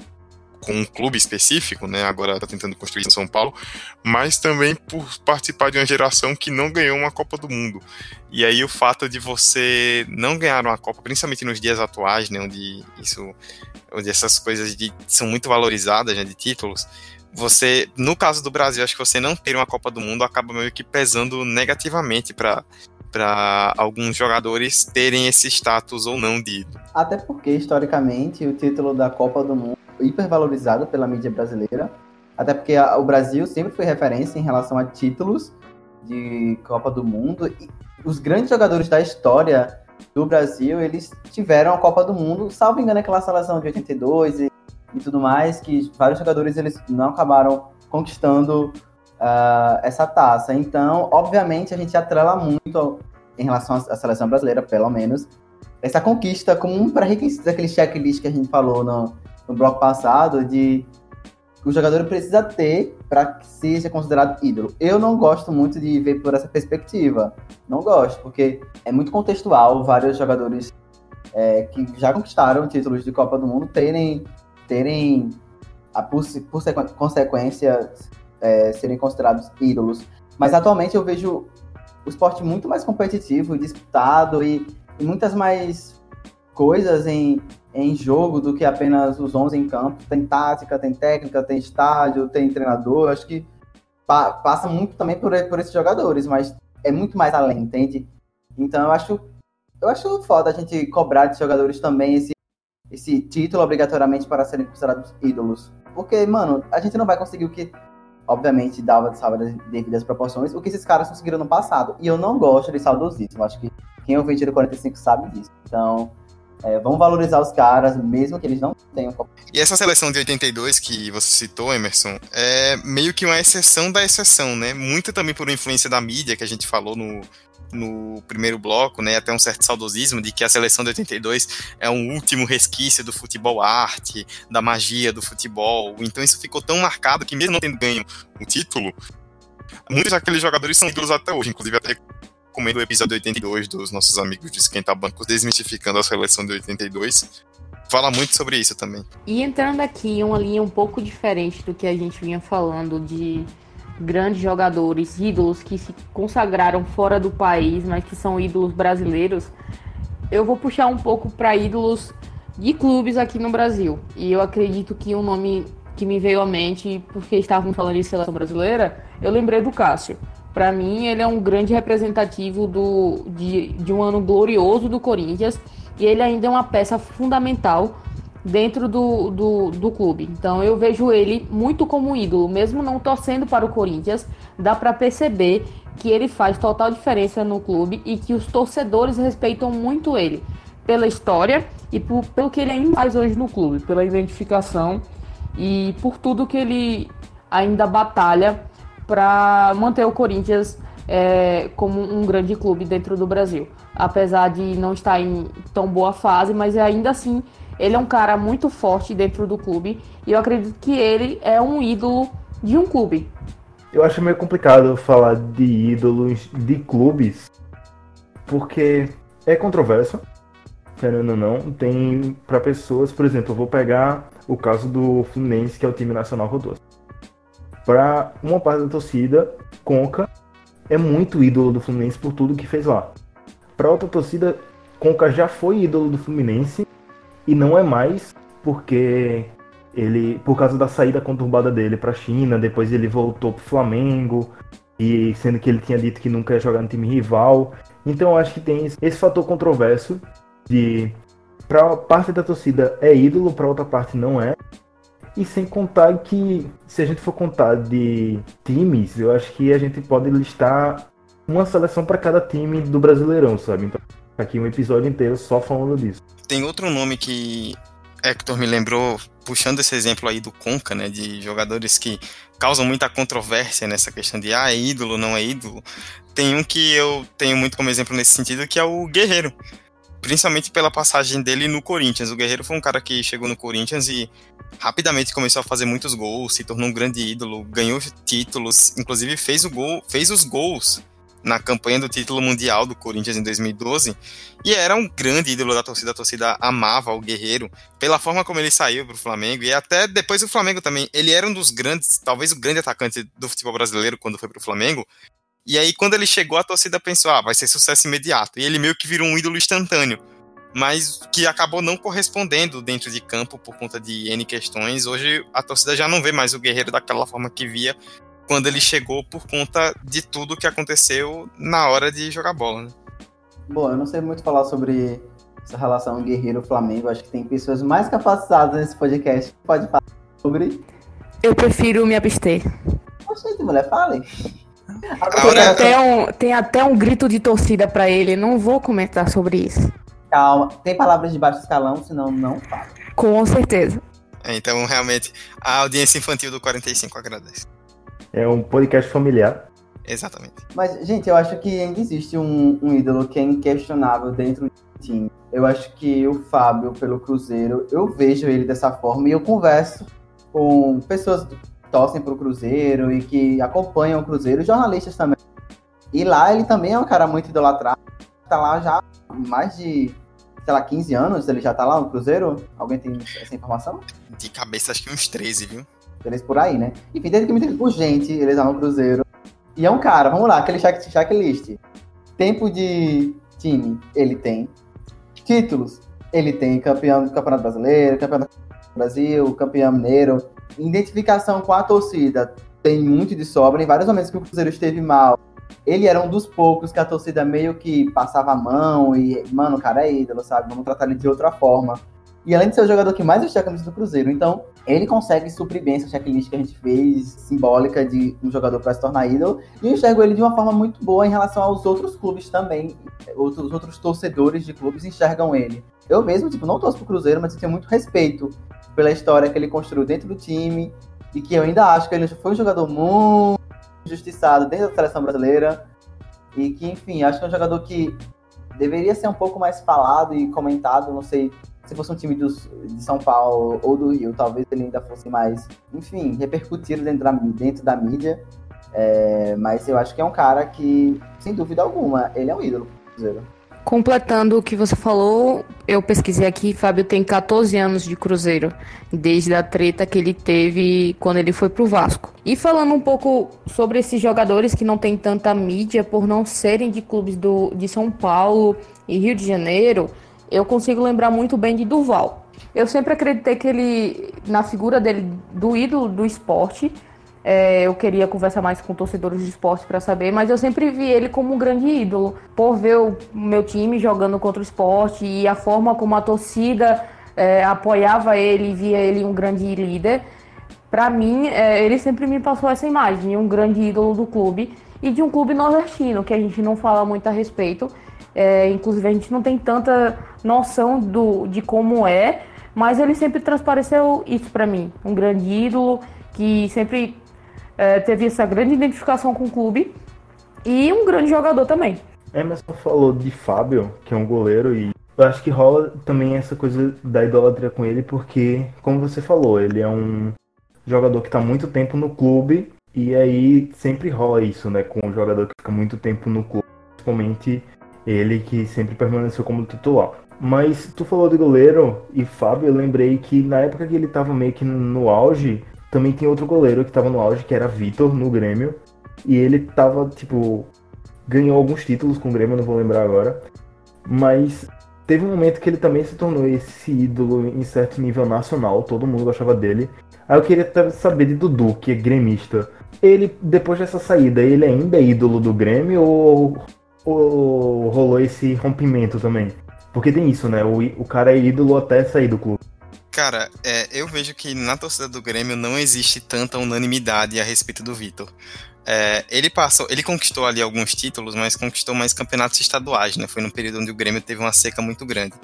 com um clube específico, né? Agora está tentando construir em São Paulo, mas também por participar de uma geração que não ganhou uma Copa do Mundo. E aí o fato de você não ganhar uma Copa, principalmente nos dias atuais, né, onde isso, onde essas coisas de, são muito valorizadas, né, de títulos, você, no caso do Brasil, acho que você não ter uma Copa do Mundo acaba meio que pesando negativamente para para alguns jogadores terem esse status ou não de. Até porque, historicamente, o título da Copa do Mundo hipervalorizado pela mídia brasileira, até porque a, o Brasil sempre foi referência em relação a títulos, de Copa do Mundo. E os grandes jogadores da história do Brasil, eles tiveram a Copa do Mundo, salvo engano, aquela seleção de 82 e, e tudo mais, que vários jogadores eles não acabaram conquistando uh, essa taça. Então, obviamente, a gente atrela muito em relação à seleção brasileira, pelo menos, essa conquista como um pré-requisito daquele checklist que a gente falou no, no bloco passado, de o jogador precisa ter para que seja considerado ídolo. Eu não gosto muito de ver por essa perspectiva. Não gosto, porque é muito contextual vários jogadores é, que já conquistaram títulos de Copa do Mundo terem, terem a, por, por consequência, é, serem considerados ídolos. Mas atualmente eu vejo o esporte muito mais competitivo, disputado e, e muitas mais coisas em, em jogo do que apenas os 11 em campo. Tem tática, tem técnica, tem estádio, tem treinador. Acho que pa passa muito também por, por esses jogadores, mas é muito mais além, entende? Então eu acho, eu acho foda a gente cobrar de jogadores também esse, esse título obrigatoriamente para serem considerados ídolos. Porque, mano, a gente não vai conseguir o que, obviamente, dava salva devidas proporções, o que esses caras conseguiram no passado. E eu não gosto de saudosismo. Acho que quem ouviu Tiro 45 sabe disso. Então, é, vamos valorizar os caras, mesmo que eles não tenham. E essa seleção de 82 que você citou, Emerson, é meio que uma exceção da exceção, né? Muito também por influência da mídia, que a gente falou no, no primeiro bloco, né? Até um certo saudosismo de que a seleção de 82 é um último resquício do futebol arte, da magia do futebol. Então isso ficou tão marcado que, mesmo não tendo ganho o título, muitos daqueles jogadores são ídolos até hoje, inclusive até recomendo o episódio 82 dos nossos amigos de Esquenta Bancos, desmistificando a seleção de 82. Fala muito sobre isso também. E entrando aqui em uma linha um pouco diferente do que a gente vinha falando de grandes jogadores, ídolos que se consagraram fora do país, mas que são ídolos brasileiros, eu vou puxar um pouco para ídolos de clubes aqui no Brasil. E eu acredito que um nome que me veio à mente, porque estavam falando de seleção brasileira, eu lembrei do Cássio. Para mim, ele é um grande representativo do, de, de um ano glorioso do Corinthians e ele ainda é uma peça fundamental dentro do, do, do, clube. Então eu vejo ele muito como ídolo, mesmo não torcendo para o Corinthians, dá para perceber que ele faz total diferença no clube e que os torcedores respeitam muito ele pela história e por, pelo que ele ainda faz hoje no clube, pela identificação e por tudo que ele ainda batalha para manter o Corinthians é, como um grande clube dentro do Brasil. Apesar de não estar em tão boa fase, mas ainda assim ele é um cara muito forte dentro do clube e eu acredito que ele é um ídolo de um clube. Eu acho meio complicado falar de ídolos de clubes porque é controverso, querendo ou não. Tem para pessoas, por exemplo, eu vou pegar o caso do Fluminense, que é o time nacional rodou para uma parte da torcida, Conca é muito ídolo do Fluminense por tudo que fez lá. Para outra torcida, Conca já foi ídolo do Fluminense e não é mais porque ele, por causa da saída conturbada dele para a China, depois ele voltou para o Flamengo e sendo que ele tinha dito que nunca ia jogar no time rival. Então acho que tem esse fator controverso de para parte da torcida é ídolo, para outra parte não é. E sem contar que, se a gente for contar de times, eu acho que a gente pode listar uma seleção para cada time do Brasileirão, sabe? Então, aqui um episódio inteiro só falando disso. Tem outro nome que Hector me lembrou, puxando esse exemplo aí do Conca, né, de jogadores que causam muita controvérsia nessa questão de ah, é ídolo, não é ídolo. Tem um que eu tenho muito como exemplo nesse sentido, que é o Guerreiro. Principalmente pela passagem dele no Corinthians. O Guerreiro foi um cara que chegou no Corinthians e rapidamente começou a fazer muitos gols, se tornou um grande ídolo, ganhou títulos, inclusive fez o gol, fez os gols na campanha do título mundial do Corinthians em 2012 e era um grande ídolo da torcida. A torcida amava o Guerreiro pela forma como ele saiu para o Flamengo e até depois do Flamengo também. Ele era um dos grandes, talvez o grande atacante do futebol brasileiro quando foi para o Flamengo. E aí, quando ele chegou, a torcida pensou: ah, vai ser sucesso imediato. E ele meio que virou um ídolo instantâneo mas que acabou não correspondendo dentro de campo por conta de N questões. Hoje a torcida já não vê mais o Guerreiro daquela forma que via quando ele chegou por conta de tudo que aconteceu na hora de jogar bola. Né? Bom, eu não sei muito falar sobre essa relação Guerreiro-Flamengo. Acho que tem pessoas mais capacitadas nesse podcast que pode falar sobre. Eu prefiro me abster. Poxa, mulher, fale. Tem até, um, tem até um grito de torcida pra ele, não vou comentar sobre isso. Calma, tem palavras de baixo escalão, senão não falo. Com certeza. É, então, realmente, a audiência infantil do 45 agradece. É um podcast familiar. Exatamente. Mas, gente, eu acho que ainda existe um, um ídolo que é inquestionável dentro do time. Eu acho que o Fábio, pelo Cruzeiro, eu vejo ele dessa forma e eu converso com pessoas torcem pro Cruzeiro e que acompanham o Cruzeiro, jornalistas também. E lá ele também é um cara muito idolatrado. Tá lá já há mais de, sei lá, 15 anos, ele já tá lá no Cruzeiro? Alguém tem essa informação? De cabeça, acho que uns 13, viu? Três por aí, né? Enfim, desde que me por gente, ele tá no Cruzeiro. E é um cara, vamos lá, aquele check, checklist. Tempo de time, ele tem. Títulos, ele tem campeão do Campeonato Brasileiro, campeão do Brasil, campeão mineiro. Identificação com a torcida, tem muito de sobra. Em vários momentos que o Cruzeiro esteve mal, ele era um dos poucos que a torcida meio que passava a mão e, mano, o cara é ídolo, sabe? Vamos tratar ele de outra forma. E além de ser o jogador que mais vestia a camisa do Cruzeiro, então ele consegue suprir bem essa checklist que a gente fez, simbólica de um jogador para se tornar ídolo. E eu enxergo ele de uma forma muito boa em relação aos outros clubes também. Outros, outros torcedores de clubes enxergam ele. Eu mesmo, tipo, não torço pro Cruzeiro, mas eu tenho muito respeito pela história que ele construiu dentro do time. E que eu ainda acho que ele foi um jogador muito injustiçado dentro da seleção brasileira. E que, enfim, acho que é um jogador que deveria ser um pouco mais falado e comentado. Não sei se fosse um time dos, de São Paulo ou do Rio, talvez ele ainda fosse mais, enfim, repercutido dentro da, dentro da mídia. É, mas eu acho que é um cara que, sem dúvida alguma, ele é um ídolo do. Completando o que você falou, eu pesquisei aqui, Fábio tem 14 anos de Cruzeiro, desde a treta que ele teve quando ele foi pro Vasco. E falando um pouco sobre esses jogadores que não têm tanta mídia por não serem de clubes do, de São Paulo e Rio de Janeiro, eu consigo lembrar muito bem de Durval. Eu sempre acreditei que ele, na figura dele, do ídolo do esporte, é, eu queria conversar mais com torcedores de esporte para saber, mas eu sempre vi ele como um grande ídolo, por ver o meu time jogando contra o esporte e a forma como a torcida é, apoiava ele via ele um grande líder. Para mim, é, ele sempre me passou essa imagem um grande ídolo do clube e de um clube nordestino, que a gente não fala muito a respeito. É, inclusive, a gente não tem tanta noção do, de como é, mas ele sempre transpareceu isso para mim. Um grande ídolo que sempre é, teve essa grande identificação com o clube e um grande jogador também. Emerson falou de Fábio, que é um goleiro, e eu acho que rola também essa coisa da idolatria com ele, porque, como você falou, ele é um jogador que está muito tempo no clube, e aí sempre rola isso, né, com um jogador que fica muito tempo no clube, principalmente ele que sempre permaneceu como titular. Mas tu falou de goleiro e Fábio, eu lembrei que na época que ele tava meio que no auge, também tem outro goleiro que tava no auge, que era Vitor, no Grêmio. E ele tava, tipo, ganhou alguns títulos com o Grêmio, não vou lembrar agora. Mas teve um momento que ele também se tornou esse ídolo em certo nível nacional, todo mundo gostava dele. Aí eu queria saber de Dudu, que é gremista. Ele, depois dessa saída, ele ainda é ídolo do Grêmio ou, ou rolou esse rompimento também? Porque tem isso, né? O, o cara é ídolo até sair do clube. Cara, é, eu vejo que na torcida do Grêmio não existe tanta unanimidade a respeito do Vitor. É, ele passou, ele conquistou ali alguns títulos, mas conquistou mais campeonatos estaduais, né? Foi num período onde o Grêmio teve uma seca muito grande.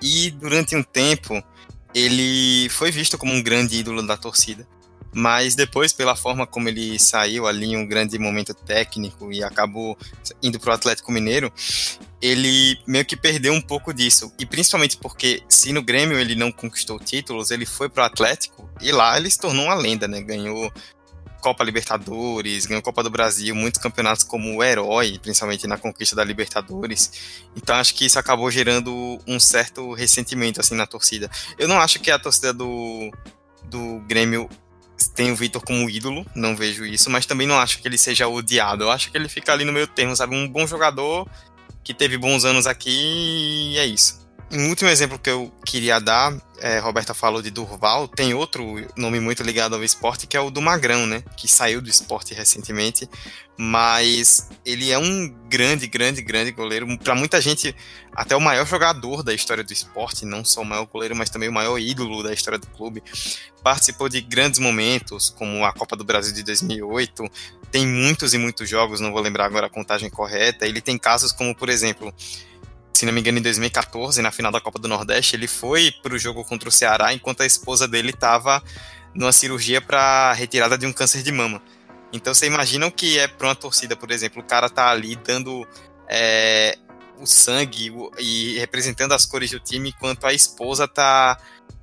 E durante um tempo ele foi visto como um grande ídolo da torcida. Mas depois, pela forma como ele saiu ali um grande momento técnico e acabou indo para o Atlético Mineiro, ele meio que perdeu um pouco disso. E principalmente porque, se no Grêmio ele não conquistou títulos, ele foi para o Atlético e lá ele se tornou uma lenda, né? Ganhou Copa Libertadores, ganhou Copa do Brasil, muitos campeonatos como o herói, principalmente na conquista da Libertadores. Então acho que isso acabou gerando um certo ressentimento assim na torcida. Eu não acho que a torcida do, do Grêmio tem o Vitor como ídolo, não vejo isso, mas também não acho que ele seja odiado. Eu acho que ele fica ali no meio termo, sabe? Um bom jogador que teve bons anos aqui e é isso. Um último exemplo que eu queria dar, é, Roberta falou de Durval, tem outro nome muito ligado ao esporte, que é o do Magrão, né? Que saiu do esporte recentemente, mas ele é um grande, grande, grande goleiro. Para muita gente, até o maior jogador da história do esporte, não só o maior goleiro, mas também o maior ídolo da história do clube. Participou de grandes momentos, como a Copa do Brasil de 2008. Tem muitos e muitos jogos, não vou lembrar agora a contagem correta. Ele tem casos como, por exemplo, se não me engano, em 2014, na final da Copa do Nordeste, ele foi para o jogo contra o Ceará enquanto a esposa dele estava numa cirurgia para retirada de um câncer de mama. Então você imagina o que é para uma torcida, por exemplo, o cara tá ali dando é, o sangue e representando as cores do time, enquanto a esposa tá,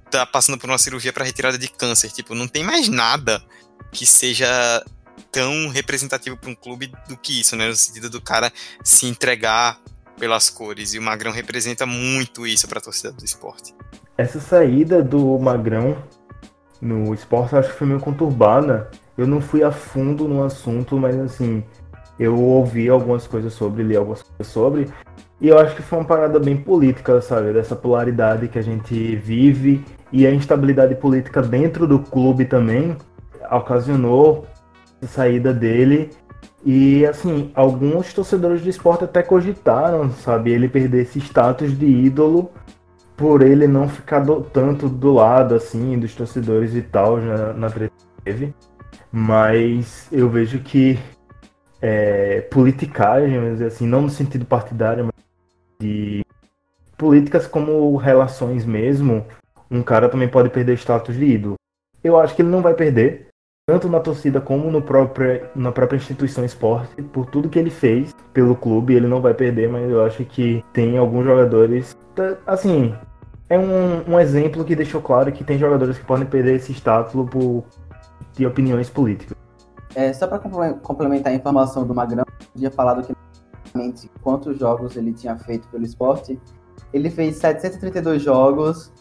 tá passando por uma cirurgia para retirada de câncer. Tipo, não tem mais nada que seja tão representativo para um clube do que isso, né? No sentido do cara se entregar pelas cores. E o Magrão representa muito isso para a torcida do esporte. Essa saída do Magrão no esporte acho que foi meio conturbada. Eu não fui a fundo no assunto, mas assim, eu ouvi algumas coisas sobre, li algumas coisas sobre. E eu acho que foi uma parada bem política, sabe? Dessa polaridade que a gente vive e a instabilidade política dentro do clube também ocasionou a saída dele e assim, alguns torcedores do esporte até cogitaram, sabe, ele perder esse status de ídolo por ele não ficar do, tanto do lado assim dos torcedores e tal na, na teve. Mas eu vejo que é, politicagem, assim, não no sentido partidário, mas de políticas como relações mesmo, um cara também pode perder status de ídolo. Eu acho que ele não vai perder, tanto na torcida como no próprio, na própria instituição esporte, por tudo que ele fez pelo clube, ele não vai perder, mas eu acho que tem alguns jogadores. Tá, assim, é um, um exemplo que deixou claro que tem jogadores que podem perder esse status por de opiniões políticas. É, só para complementar a informação do Magrão, eu tinha falado que quantos jogos ele tinha feito pelo esporte. Ele fez 732 jogos,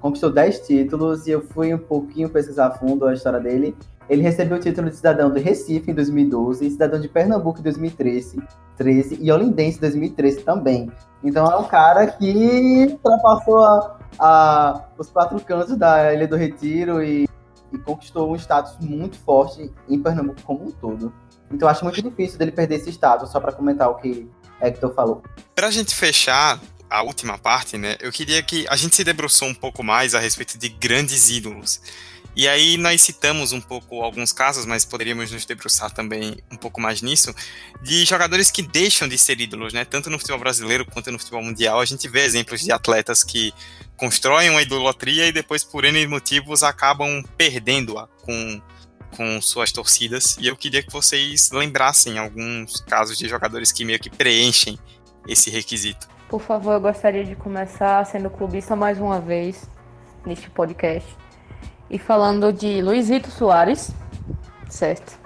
conquistou 10 títulos e eu fui um pouquinho pesquisar a fundo a história dele. Ele recebeu o título de cidadão de Recife em 2012, cidadão de Pernambuco em 2013 13, e Olindense em 2013 também. Então é um cara que ultrapassou a, a, os quatro cantos da Ilha do Retiro e, e, conquistou um status muito forte em Pernambuco como um todo. Então acho muito difícil dele perder esse status, só para comentar o que Hector falou. Para a gente fechar a última parte, né, eu queria que a gente se debruçou um pouco mais a respeito de grandes ídolos. E aí nós citamos um pouco alguns casos, mas poderíamos nos debruçar também um pouco mais nisso, de jogadores que deixam de ser ídolos, né? Tanto no futebol brasileiro quanto no futebol mundial, a gente vê exemplos de atletas que constroem uma idolatria e depois, por N motivos, acabam perdendo-a com, com suas torcidas. E eu queria que vocês lembrassem alguns casos de jogadores que meio que preenchem esse requisito. Por favor, eu gostaria de começar sendo clubista mais uma vez neste podcast e falando de Luizito Soares, certo?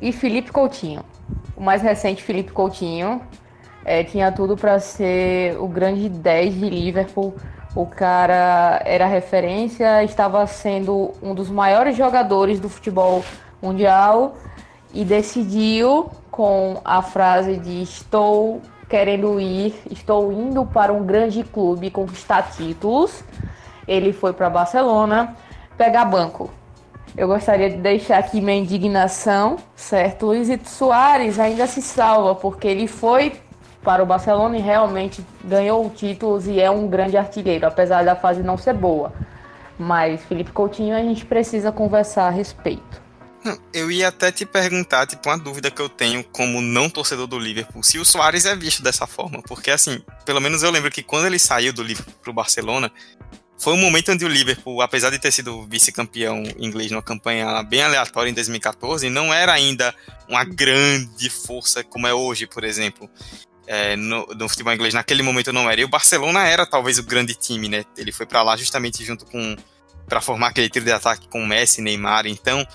E Felipe Coutinho. O mais recente, Felipe Coutinho, é, tinha tudo para ser o grande 10 de Liverpool. O cara era referência, estava sendo um dos maiores jogadores do futebol mundial e decidiu com a frase de estou querendo ir, estou indo para um grande clube conquistar títulos. Ele foi para Barcelona, pegar banco. Eu gostaria de deixar aqui minha indignação, certo? Luizito Soares ainda se salva, porque ele foi para o Barcelona e realmente ganhou títulos e é um grande artilheiro, apesar da fase não ser boa. Mas Felipe Coutinho a gente precisa conversar a respeito. Eu ia até te perguntar, tipo, uma dúvida que eu tenho como não torcedor do Liverpool, se o Soares é visto dessa forma, porque assim, pelo menos eu lembro que quando ele saiu do Liverpool pro Barcelona, foi um momento onde o Liverpool, apesar de ter sido vice-campeão inglês numa campanha bem aleatória em 2014, não era ainda uma grande força como é hoje, por exemplo. É, no, no, futebol inglês naquele momento não era. E o Barcelona era talvez o grande time, né? Ele foi para lá justamente junto com para formar aquele trio de ataque com Messi, Neymar. Então,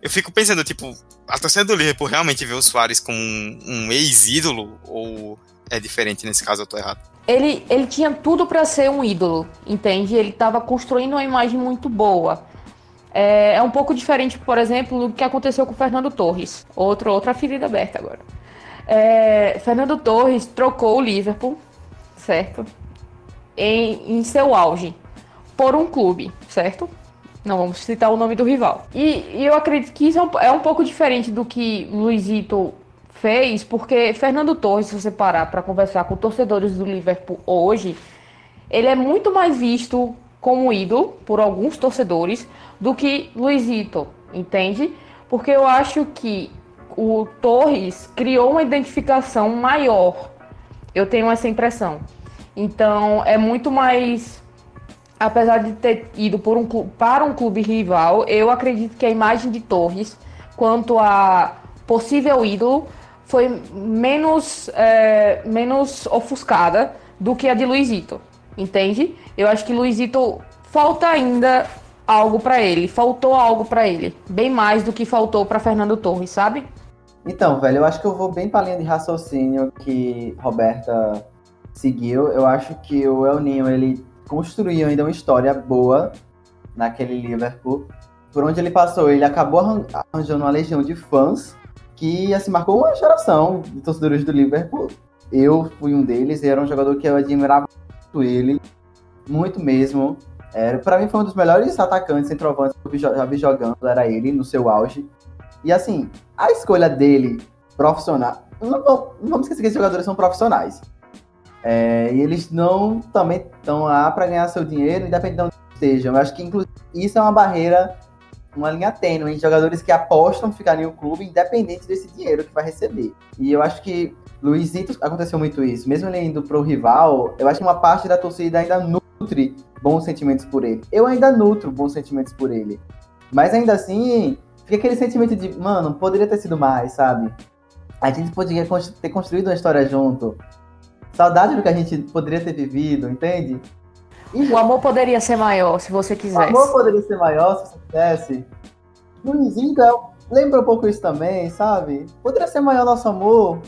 eu fico pensando, tipo, a torcida do Liverpool realmente vê o Soares como um, um ex-ídolo ou é diferente nesse caso eu tô errado? Ele, ele tinha tudo para ser um ídolo, entende? Ele estava construindo uma imagem muito boa. É, é, um pouco diferente, por exemplo, do que aconteceu com o Fernando Torres. Outro, outra ferida aberta agora. É, Fernando Torres trocou o Liverpool, certo? em, em seu auge por um clube, certo? Não vamos citar o nome do rival. E, e eu acredito que isso é um, é um pouco diferente do que Luizito fez, porque Fernando Torres, se você parar para conversar com torcedores do Liverpool hoje, ele é muito mais visto como ídolo por alguns torcedores do que Luizito, entende? Porque eu acho que o Torres criou uma identificação maior. Eu tenho essa impressão. Então é muito mais apesar de ter ido um, para um clube rival, eu acredito que a imagem de Torres, quanto a possível ídolo, foi menos, é, menos ofuscada do que a de Luizito, entende? Eu acho que Luizito falta ainda algo para ele, faltou algo para ele, bem mais do que faltou para Fernando Torres, sabe? Então, velho, eu acho que eu vou bem para linha de raciocínio que Roberta seguiu. Eu acho que o El Ninho, ele construiu ainda uma história boa naquele Liverpool. Por onde ele passou, ele acabou arranjando uma legião de fãs que assim, marcou uma geração de torcedores do Liverpool. Eu fui um deles e era um jogador que eu admirava muito ele, muito mesmo. É, para mim foi um dos melhores atacantes centroavantes que eu já vi jogando, era ele no seu auge. E assim, a escolha dele profissional, não, vamos esquecer que esses jogadores são profissionais. É, e eles não também estão lá para ganhar seu dinheiro, independente de onde estejam. Eu acho que inclusive, isso é uma barreira, uma linha tênue jogadores que apostam ficar em um clube, independente desse dinheiro que vai receber. E eu acho que Luizito aconteceu muito isso. Mesmo ele indo pro rival, eu acho que uma parte da torcida ainda nutre bons sentimentos por ele. Eu ainda nutro bons sentimentos por ele. Mas ainda assim, fica aquele sentimento de, mano, poderia ter sido mais, sabe? A gente poderia ter construído uma história junto. Saudade do que a gente poderia ter vivido, entende? O amor poderia ser maior, se você quisesse. O amor poderia ser maior, se você quisesse. Luizinho lembra um pouco isso também, sabe? Poderia ser maior nosso amor.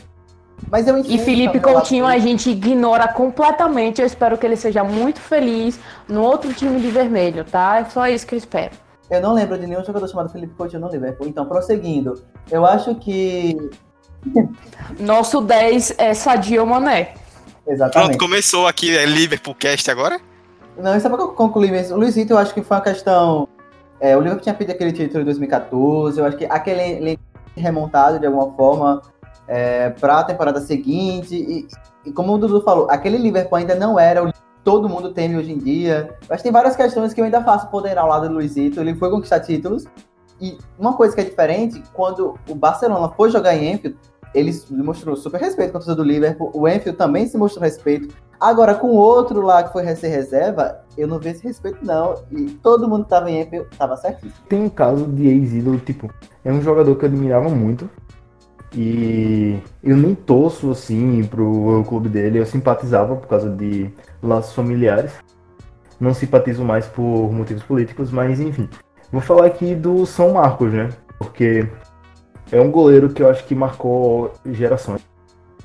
Mas eu E Felipe Coutinho a gente ignora completamente. Eu espero que ele seja muito feliz no outro time de vermelho, tá? É só isso que eu espero. Eu não lembro de nenhum jogador chamado Felipe Coutinho no Liverpool. Então, prosseguindo. Eu acho que. Nosso 10 é Sadio Mané. Exatamente. Pronto, começou aqui, é Liverpool Cast agora? Não, é pra concluir mesmo. O Luizito, eu acho que foi uma questão. É, o Liverpool tinha pedido aquele título em 2014, eu acho que aquele remontado de alguma forma é, para a temporada seguinte. E, e, como o Dudu falou, aquele Liverpool ainda não era o todo mundo teme hoje em dia. Que tem várias questões que eu ainda faço poder ao lado do Luizito. Ele foi conquistar títulos. E uma coisa que é diferente, quando o Barcelona foi jogar em Enfield, ele mostrou super respeito com a torcida do Liverpool. O Enfield também se mostrou respeito. Agora, com o outro lá que foi ser reserva, eu não vi esse respeito, não. E todo mundo que tava em Enfield tava certíssimo. Tem um caso de ex-ídolo, tipo, é um jogador que eu admirava muito. E eu nem torço assim pro clube dele, eu simpatizava por causa de laços familiares. Não simpatizo mais por motivos políticos, mas enfim. Vou falar aqui do São Marcos, né? Porque é um goleiro que eu acho que marcou gerações.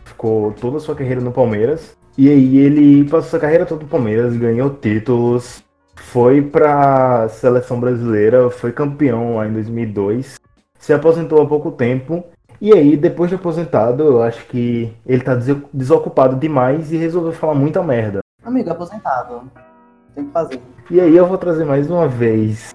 Ficou toda a sua carreira no Palmeiras. E aí ele passou sua carreira toda no Palmeiras, ganhou títulos, foi pra seleção brasileira, foi campeão lá em 2002, se aposentou há pouco tempo. E aí, depois de aposentado, eu acho que ele tá desocupado demais e resolveu falar muita merda. Amigo, aposentado. Tem que fazer. E aí eu vou trazer mais uma vez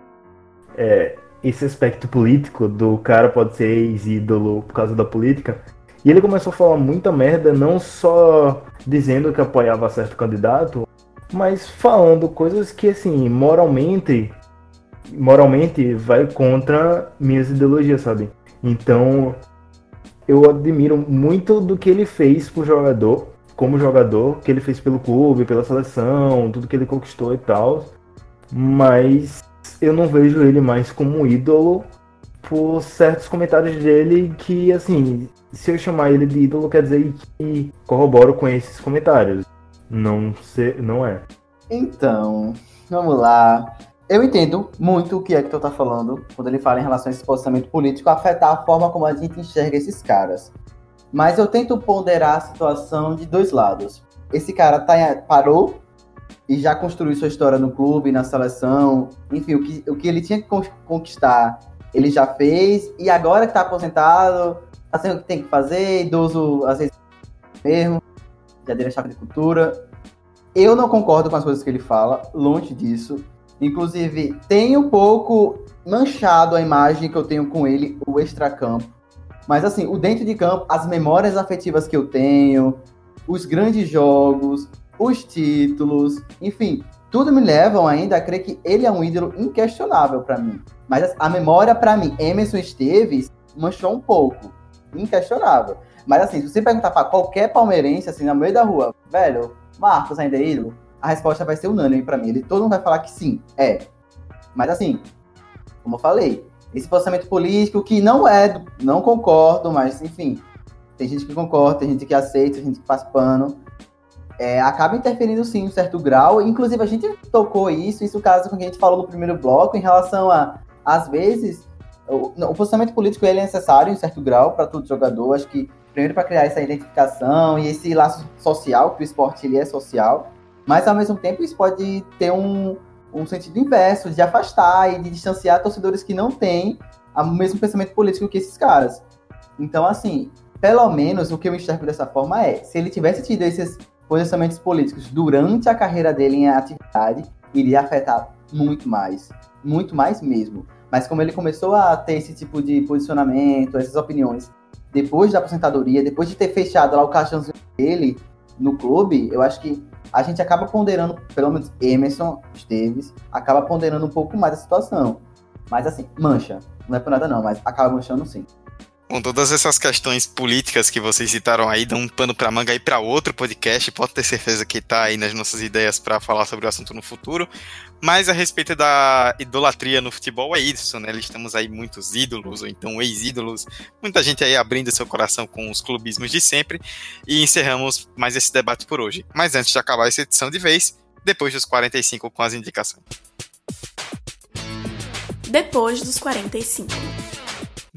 é, esse aspecto político do cara pode ser ex-ídolo por causa da política. E ele começou a falar muita merda, não só dizendo que apoiava certo candidato, mas falando coisas que, assim, moralmente, moralmente vai contra minhas ideologias, sabe? Então, eu admiro muito do que ele fez pro jogador, como jogador, que ele fez pelo clube, pela seleção, tudo que ele conquistou e tal. Mas eu não vejo ele mais como ídolo por certos comentários dele que, assim, se eu chamar ele de ídolo, quer dizer que corroboro com esses comentários. Não, ser, não é. Então, vamos lá. Eu entendo muito o que é que tu tá falando quando ele fala em relação a esse posicionamento político afetar a forma como a gente enxerga esses caras. Mas eu tento ponderar a situação de dois lados. Esse cara tá, parou e já construiu sua história no clube, na seleção, enfim, o que, o que ele tinha que conquistar, ele já fez, e agora que está aposentado, assim o que tem que fazer, idoso, às vezes mesmo, já dele chave de cultura. Eu não concordo com as coisas que ele fala, longe disso. Inclusive, tem um pouco manchado a imagem que eu tenho com ele, o extracampo. Mas assim, o dentro de campo, as memórias afetivas que eu tenho, os grandes jogos, os títulos, enfim, tudo me levam ainda a crer que ele é um ídolo inquestionável para mim. Mas a memória para mim, Emerson Esteves manchou um pouco, inquestionável. Mas assim, se você perguntar para qualquer palmeirense assim no meio da rua, velho, Marcos ainda é ídolo, a resposta vai ser unânime para mim. Ele todo mundo vai falar que sim, é. Mas assim, como eu falei, esse posicionamento político que não é, não concordo, mas enfim, tem gente que concorda, tem gente que aceita, tem gente que faz pano. É, acaba interferindo sim em um certo grau. Inclusive, a gente tocou isso, isso caso com o que a gente falou no primeiro bloco, em relação a, às vezes, o, o posicionamento político ele é necessário em certo grau para todo jogador. Acho que, primeiro, para criar essa identificação e esse laço social, que o esporte ele é social. Mas, ao mesmo tempo, isso pode ter um, um sentido inverso, de afastar e de distanciar torcedores que não têm o mesmo pensamento político que esses caras. Então, assim, pelo menos o que eu enxergo dessa forma é, se ele tivesse tido esses posicionamentos políticos durante a carreira dele em atividade, iria afetar muito mais. Muito mais mesmo. Mas como ele começou a ter esse tipo de posicionamento, essas opiniões, depois da aposentadoria, depois de ter fechado lá o caixãozinho dele no clube, eu acho que a gente acaba ponderando, pelo menos Emerson Esteves, acaba ponderando um pouco mais a situação. Mas assim, mancha. Não é por nada não, mas acaba manchando sim. Com todas essas questões políticas que vocês citaram aí, dão um pano para manga aí para outro podcast. Pode ter certeza que tá aí nas nossas ideias para falar sobre o assunto no futuro. Mas a respeito da idolatria no futebol é isso, né? Estamos aí muitos ídolos, ou então ex-ídolos, muita gente aí abrindo seu coração com os clubismos de sempre. E encerramos mais esse debate por hoje. Mas antes de acabar essa edição de vez, depois dos 45 com as indicações. Depois dos 45.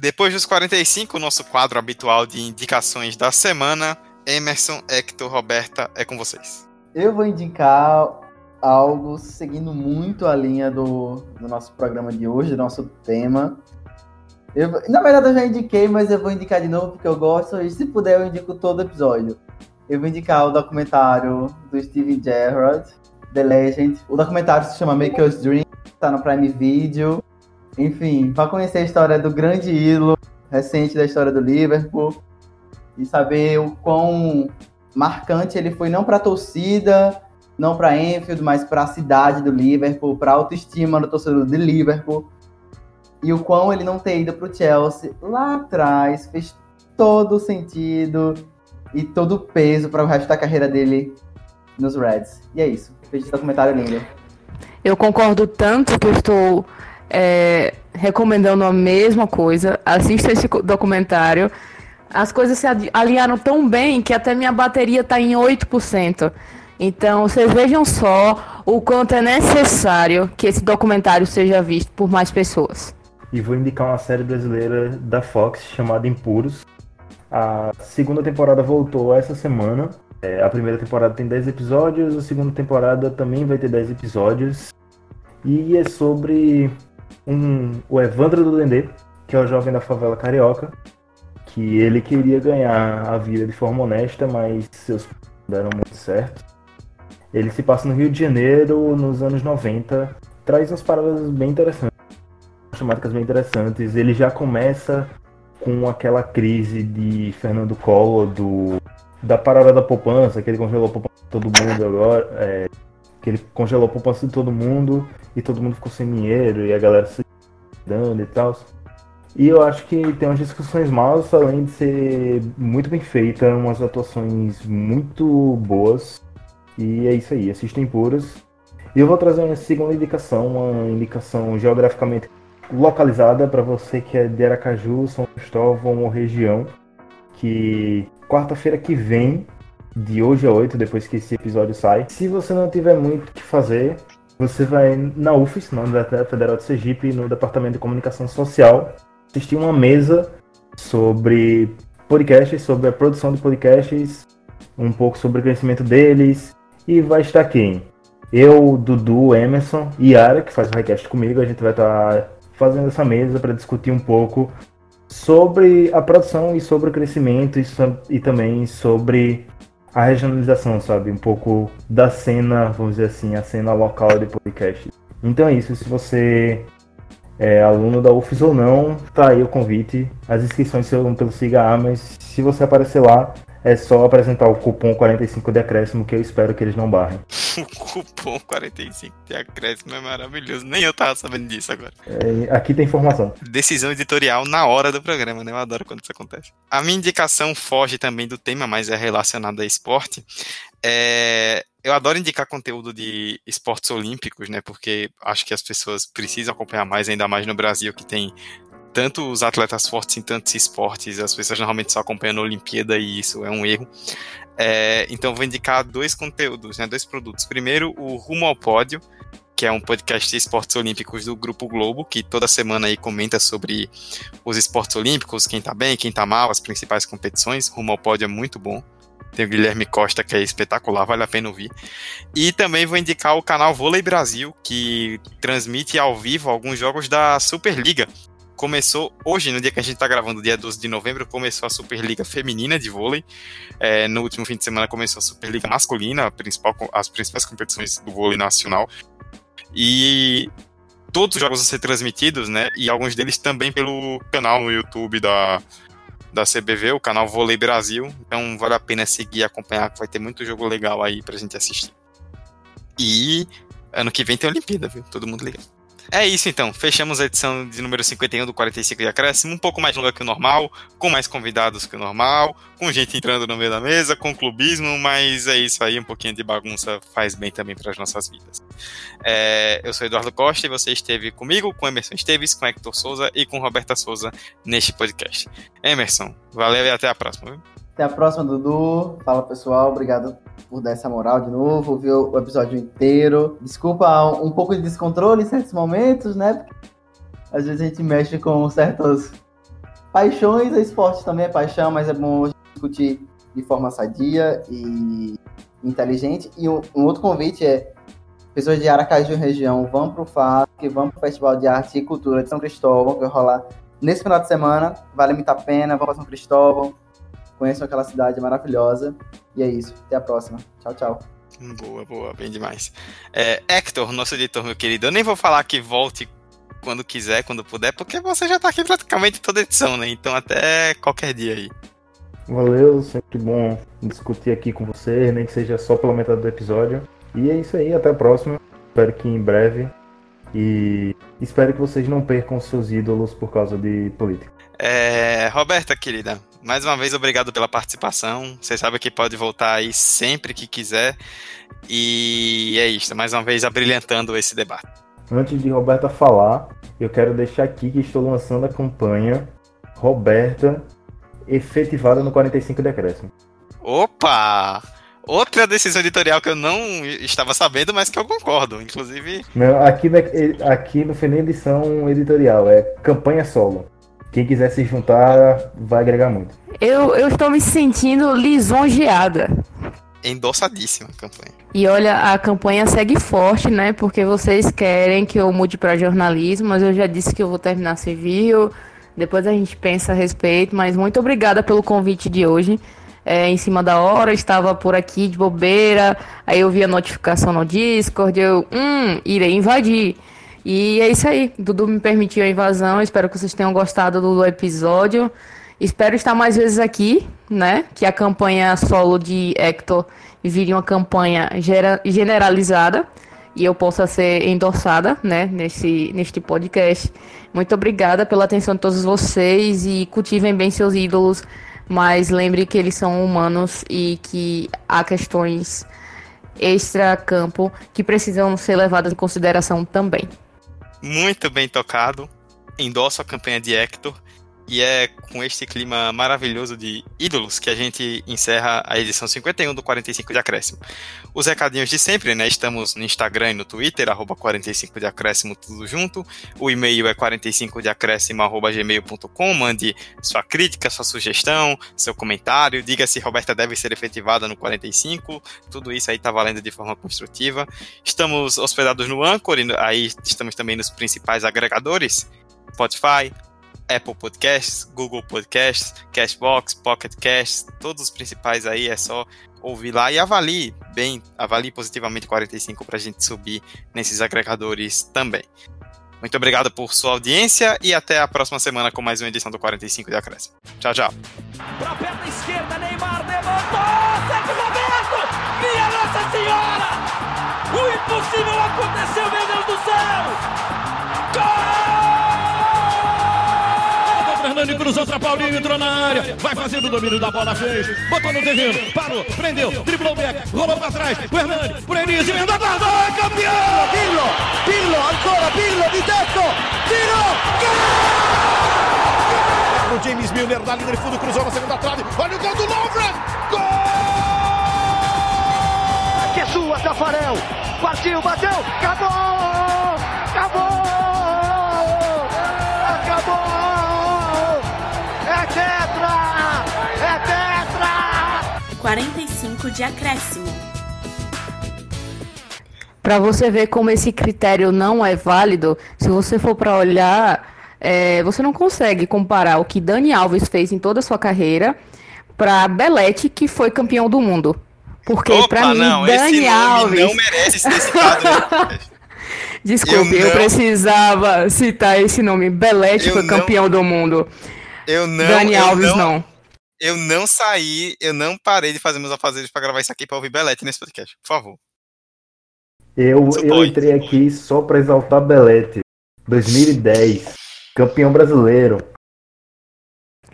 Depois dos 45, o nosso quadro habitual de indicações da semana. Emerson, Hector, Roberta, é com vocês. Eu vou indicar algo seguindo muito a linha do, do nosso programa de hoje, do nosso tema. Eu, na verdade, eu já indiquei, mas eu vou indicar de novo porque eu gosto. E se puder, eu indico todo episódio. Eu vou indicar o documentário do Steven Gerrard, The Legend. O documentário se chama Make Us Dream, tá no Prime Video. Enfim, para conhecer a história do grande ídolo recente da história do Liverpool e saber o quão marcante ele foi não para a torcida, não para Enfield, mas para a cidade do Liverpool, para a autoestima do torcedor de Liverpool. E o quão ele não ter ido para o Chelsea lá atrás fez todo o sentido e todo o peso para o resto da carreira dele nos Reds. E é isso. Fez esse documentário lindo. Eu concordo tanto que eu estou é, recomendando a mesma coisa. Assista esse documentário. As coisas se alinharam tão bem que até minha bateria está em 8%. Então, vocês vejam só o quanto é necessário que esse documentário seja visto por mais pessoas. E vou indicar uma série brasileira da Fox chamada Impuros. A segunda temporada voltou essa semana. É, a primeira temporada tem 10 episódios, a segunda temporada também vai ter 10 episódios. E é sobre um, o Evandro do Dendê, que é o jovem da favela carioca, que ele queria ganhar a vida de forma honesta, mas seus deram muito certo. Ele se passa no Rio de Janeiro nos anos 90, traz umas paradas bem interessantes, temáticas bem interessantes. Ele já começa com aquela crise de Fernando Collor, do, da parada da poupança, que ele congelou a poupança de todo mundo agora, é, que ele congelou a poupança de todo mundo e todo mundo ficou sem dinheiro e a galera se dando e tal. E eu acho que tem umas discussões malas, além de ser muito bem feita, umas atuações muito boas. E é isso aí, assistem puras. E eu vou trazer uma segunda indicação, uma indicação geograficamente localizada para você que é de Aracaju, São Cristóvão ou região, que quarta-feira que vem, de hoje a 8, depois que esse episódio sai, se você não tiver muito o que fazer, você vai na UFES, na Universidade Federal de Sergipe, no Departamento de Comunicação Social, assistir uma mesa sobre podcasts, sobre a produção de podcasts, um pouco sobre o crescimento deles, e vai estar quem? Eu, Dudu, Emerson e Yara, que faz o request comigo, a gente vai estar fazendo essa mesa para discutir um pouco sobre a produção e sobre o crescimento e, e também sobre a regionalização, sabe? Um pouco da cena, vamos dizer assim, a cena local de podcast. Então é isso, se você é aluno da UFES ou não, tá aí o convite. As inscrições serão pelo Siga mas se você aparecer lá, é só apresentar o cupom 45 de acréscimo que eu espero que eles não barrem. o cupom 45 de acréscimo é maravilhoso. Nem eu tava sabendo disso agora. É, aqui tem informação. Decisão editorial na hora do programa, né? Eu adoro quando isso acontece. A minha indicação foge também do tema, mas é relacionada a esporte. É, eu adoro indicar conteúdo de esportes olímpicos, né? Porque acho que as pessoas precisam acompanhar mais, ainda mais no Brasil, que tem tanto os atletas fortes em tantos esportes, as pessoas normalmente só acompanham a Olimpíada e isso é um erro. É, então vou indicar dois conteúdos, né, dois produtos. Primeiro, o Rumo ao Pódio, que é um podcast de esportes olímpicos do Grupo Globo, que toda semana aí comenta sobre os esportes olímpicos, quem tá bem, quem tá mal, as principais competições. Rumo ao Pódio é muito bom. Tem o Guilherme Costa, que é espetacular, vale a pena ouvir. E também vou indicar o canal Vôlei Brasil, que transmite ao vivo alguns jogos da Superliga, começou hoje, no dia que a gente está gravando, dia 12 de novembro, começou a Superliga Feminina de vôlei. É, no último fim de semana começou a Superliga Masculina, a principal, as principais competições do vôlei nacional. E todos os jogos vão ser transmitidos, né? E alguns deles também pelo canal no YouTube da, da CBV, o canal Vôlei Brasil. Então vale a pena seguir e acompanhar, que vai ter muito jogo legal aí pra gente assistir. E ano que vem tem Olimpíada, viu? Todo mundo ligado. É isso então, fechamos a edição de número 51 do 45 de Acréscimo, um pouco mais longa que o normal, com mais convidados que o normal, com gente entrando no meio da mesa, com clubismo, mas é isso aí, um pouquinho de bagunça faz bem também para as nossas vidas. É, eu sou Eduardo Costa e você esteve comigo, com Emerson Esteves, com Hector Souza e com Roberta Souza neste podcast. Emerson, valeu e até a próxima. Viu? Até a próxima, Dudu. Fala pessoal, obrigado por dar essa moral de novo, ouvir o episódio inteiro. Desculpa um pouco de descontrole em certos momentos, né? Porque às vezes a gente mexe com certas paixões, o esporte também é paixão, mas é bom discutir de forma sadia e inteligente. E um, um outro convite é pessoas de Aracaju região, vão para o FASC, vão para o Festival de Arte e Cultura de São Cristóvão, que vai rolar nesse final de semana. Vale muito a pena, vão para São Cristóvão, conheçam aquela cidade maravilhosa. E é isso. Até a próxima. Tchau, tchau. Boa, boa, bem demais. É, Hector, nosso editor, meu querido, eu nem vou falar que volte quando quiser, quando puder, porque você já tá aqui praticamente toda edição, né? Então até qualquer dia aí. Valeu, sempre bom discutir aqui com você, nem que seja só pela metade do episódio. E é isso aí, até a próxima. Espero que em breve. E espero que vocês não percam seus ídolos por causa de política. É, Roberta, querida, mais uma vez obrigado pela participação. Você sabe que pode voltar aí sempre que quiser. E é isso, mais uma vez abrilhantando esse debate. Antes de Roberta falar, eu quero deixar aqui que estou lançando a campanha Roberta efetivada no 45 decréscimo. Opa! Outra decisão editorial que eu não estava sabendo, mas que eu concordo, inclusive. Não, aqui, aqui não foi nem edição editorial, é campanha solo. Quem quiser se juntar vai agregar muito. Eu, eu estou me sentindo lisonjeada. Endossadíssima a campanha. E olha, a campanha segue forte, né? Porque vocês querem que eu mude para jornalismo, mas eu já disse que eu vou terminar civil. Depois a gente pensa a respeito, mas muito obrigada pelo convite de hoje. É, em cima da hora, estava por aqui de bobeira, aí eu vi a notificação no Discord, eu, hum, irei invadir. E é isso aí. Dudu me permitiu a invasão. Espero que vocês tenham gostado do episódio. Espero estar mais vezes aqui, né? Que a campanha solo de Hector vire uma campanha generalizada e eu possa ser endossada, né? Nesse, neste podcast. Muito obrigada pela atenção de todos vocês e cultivem bem seus ídolos. Mas lembre que eles são humanos e que há questões extra-campo que precisam ser levadas em consideração também muito bem tocado. Endosso a campanha de Hector. E é com este clima maravilhoso de ídolos que a gente encerra a edição 51 do 45 de Acréscimo. Os recadinhos de sempre, né? Estamos no Instagram e no Twitter, arroba 45 de Acréscimo, tudo junto. O e-mail é 45 de acréscimo, arroba gmail.com. Mande sua crítica, sua sugestão, seu comentário. Diga se Roberta deve ser efetivada no 45. Tudo isso aí tá valendo de forma construtiva. Estamos hospedados no Anchor, e aí estamos também nos principais agregadores. Spotify, Apple Podcasts, Google Podcasts, Cashbox, Pocket Casts, todos os principais aí, é só ouvir lá e avalie bem, avalie positivamente 45 para a gente subir nesses agregadores também. Muito obrigado por sua audiência e até a próxima semana com mais uma edição do 45 de Acréscimo. Tchau, tchau. Pra perna esquerda, Neymar levantou! Minha Nossa Senhora! O impossível aconteceu, meu Deus do céu! Gol! Fernando cruzou para Paulinho, entrou na área, vai fazendo o domínio da bola, fez, botou no terreno, parou, prendeu, driblou o back, rolou para trás, o Hernani, por Enis, emenda guarda, é campeão! Pirlo, Pirlo, ancora Pirlo di tetto, tiro, gol! O James Milner na linha de fundo, cruzou na segunda trave, olha o gol do Lovren, gol! Que é sua, Tafarel, partiu, bateu, acabou, acabou, 45 de acréscimo. Para você ver como esse critério não é válido, se você for para olhar, é, você não consegue comparar o que Dani Alves fez em toda a sua carreira para Belete, que foi campeão do mundo. Porque para mim, não, Dani Alves não merece ser citado. Desculpe, eu, eu, precisava citar esse nome. Belete Eu foi não- campeão do mundo. Eu não. Dani eu Alves não, não. Eu não saí, eu não parei de fazer meus afazeres pra gravar isso aqui pra ouvir Belete nesse podcast. Por favor. Eu, eu entrei aqui só pra exaltar Belete. 2010, campeão brasileiro.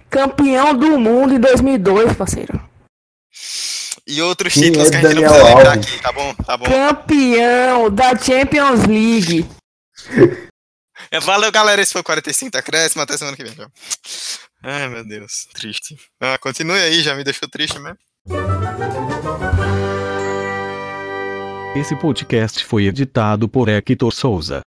Campeão do mundo em 2002, parceiro. E outros títulos é que a gente não Daniel precisa lembrar aqui, tá bom? Tá bom. Campeão da Champions League. Valeu, galera. Esse foi o 45 da Crescima. Até semana que vem. Tchau. Ai, meu Deus. Triste. Ah, continue aí, já me deixou triste mesmo. Esse podcast foi editado por Hector Souza.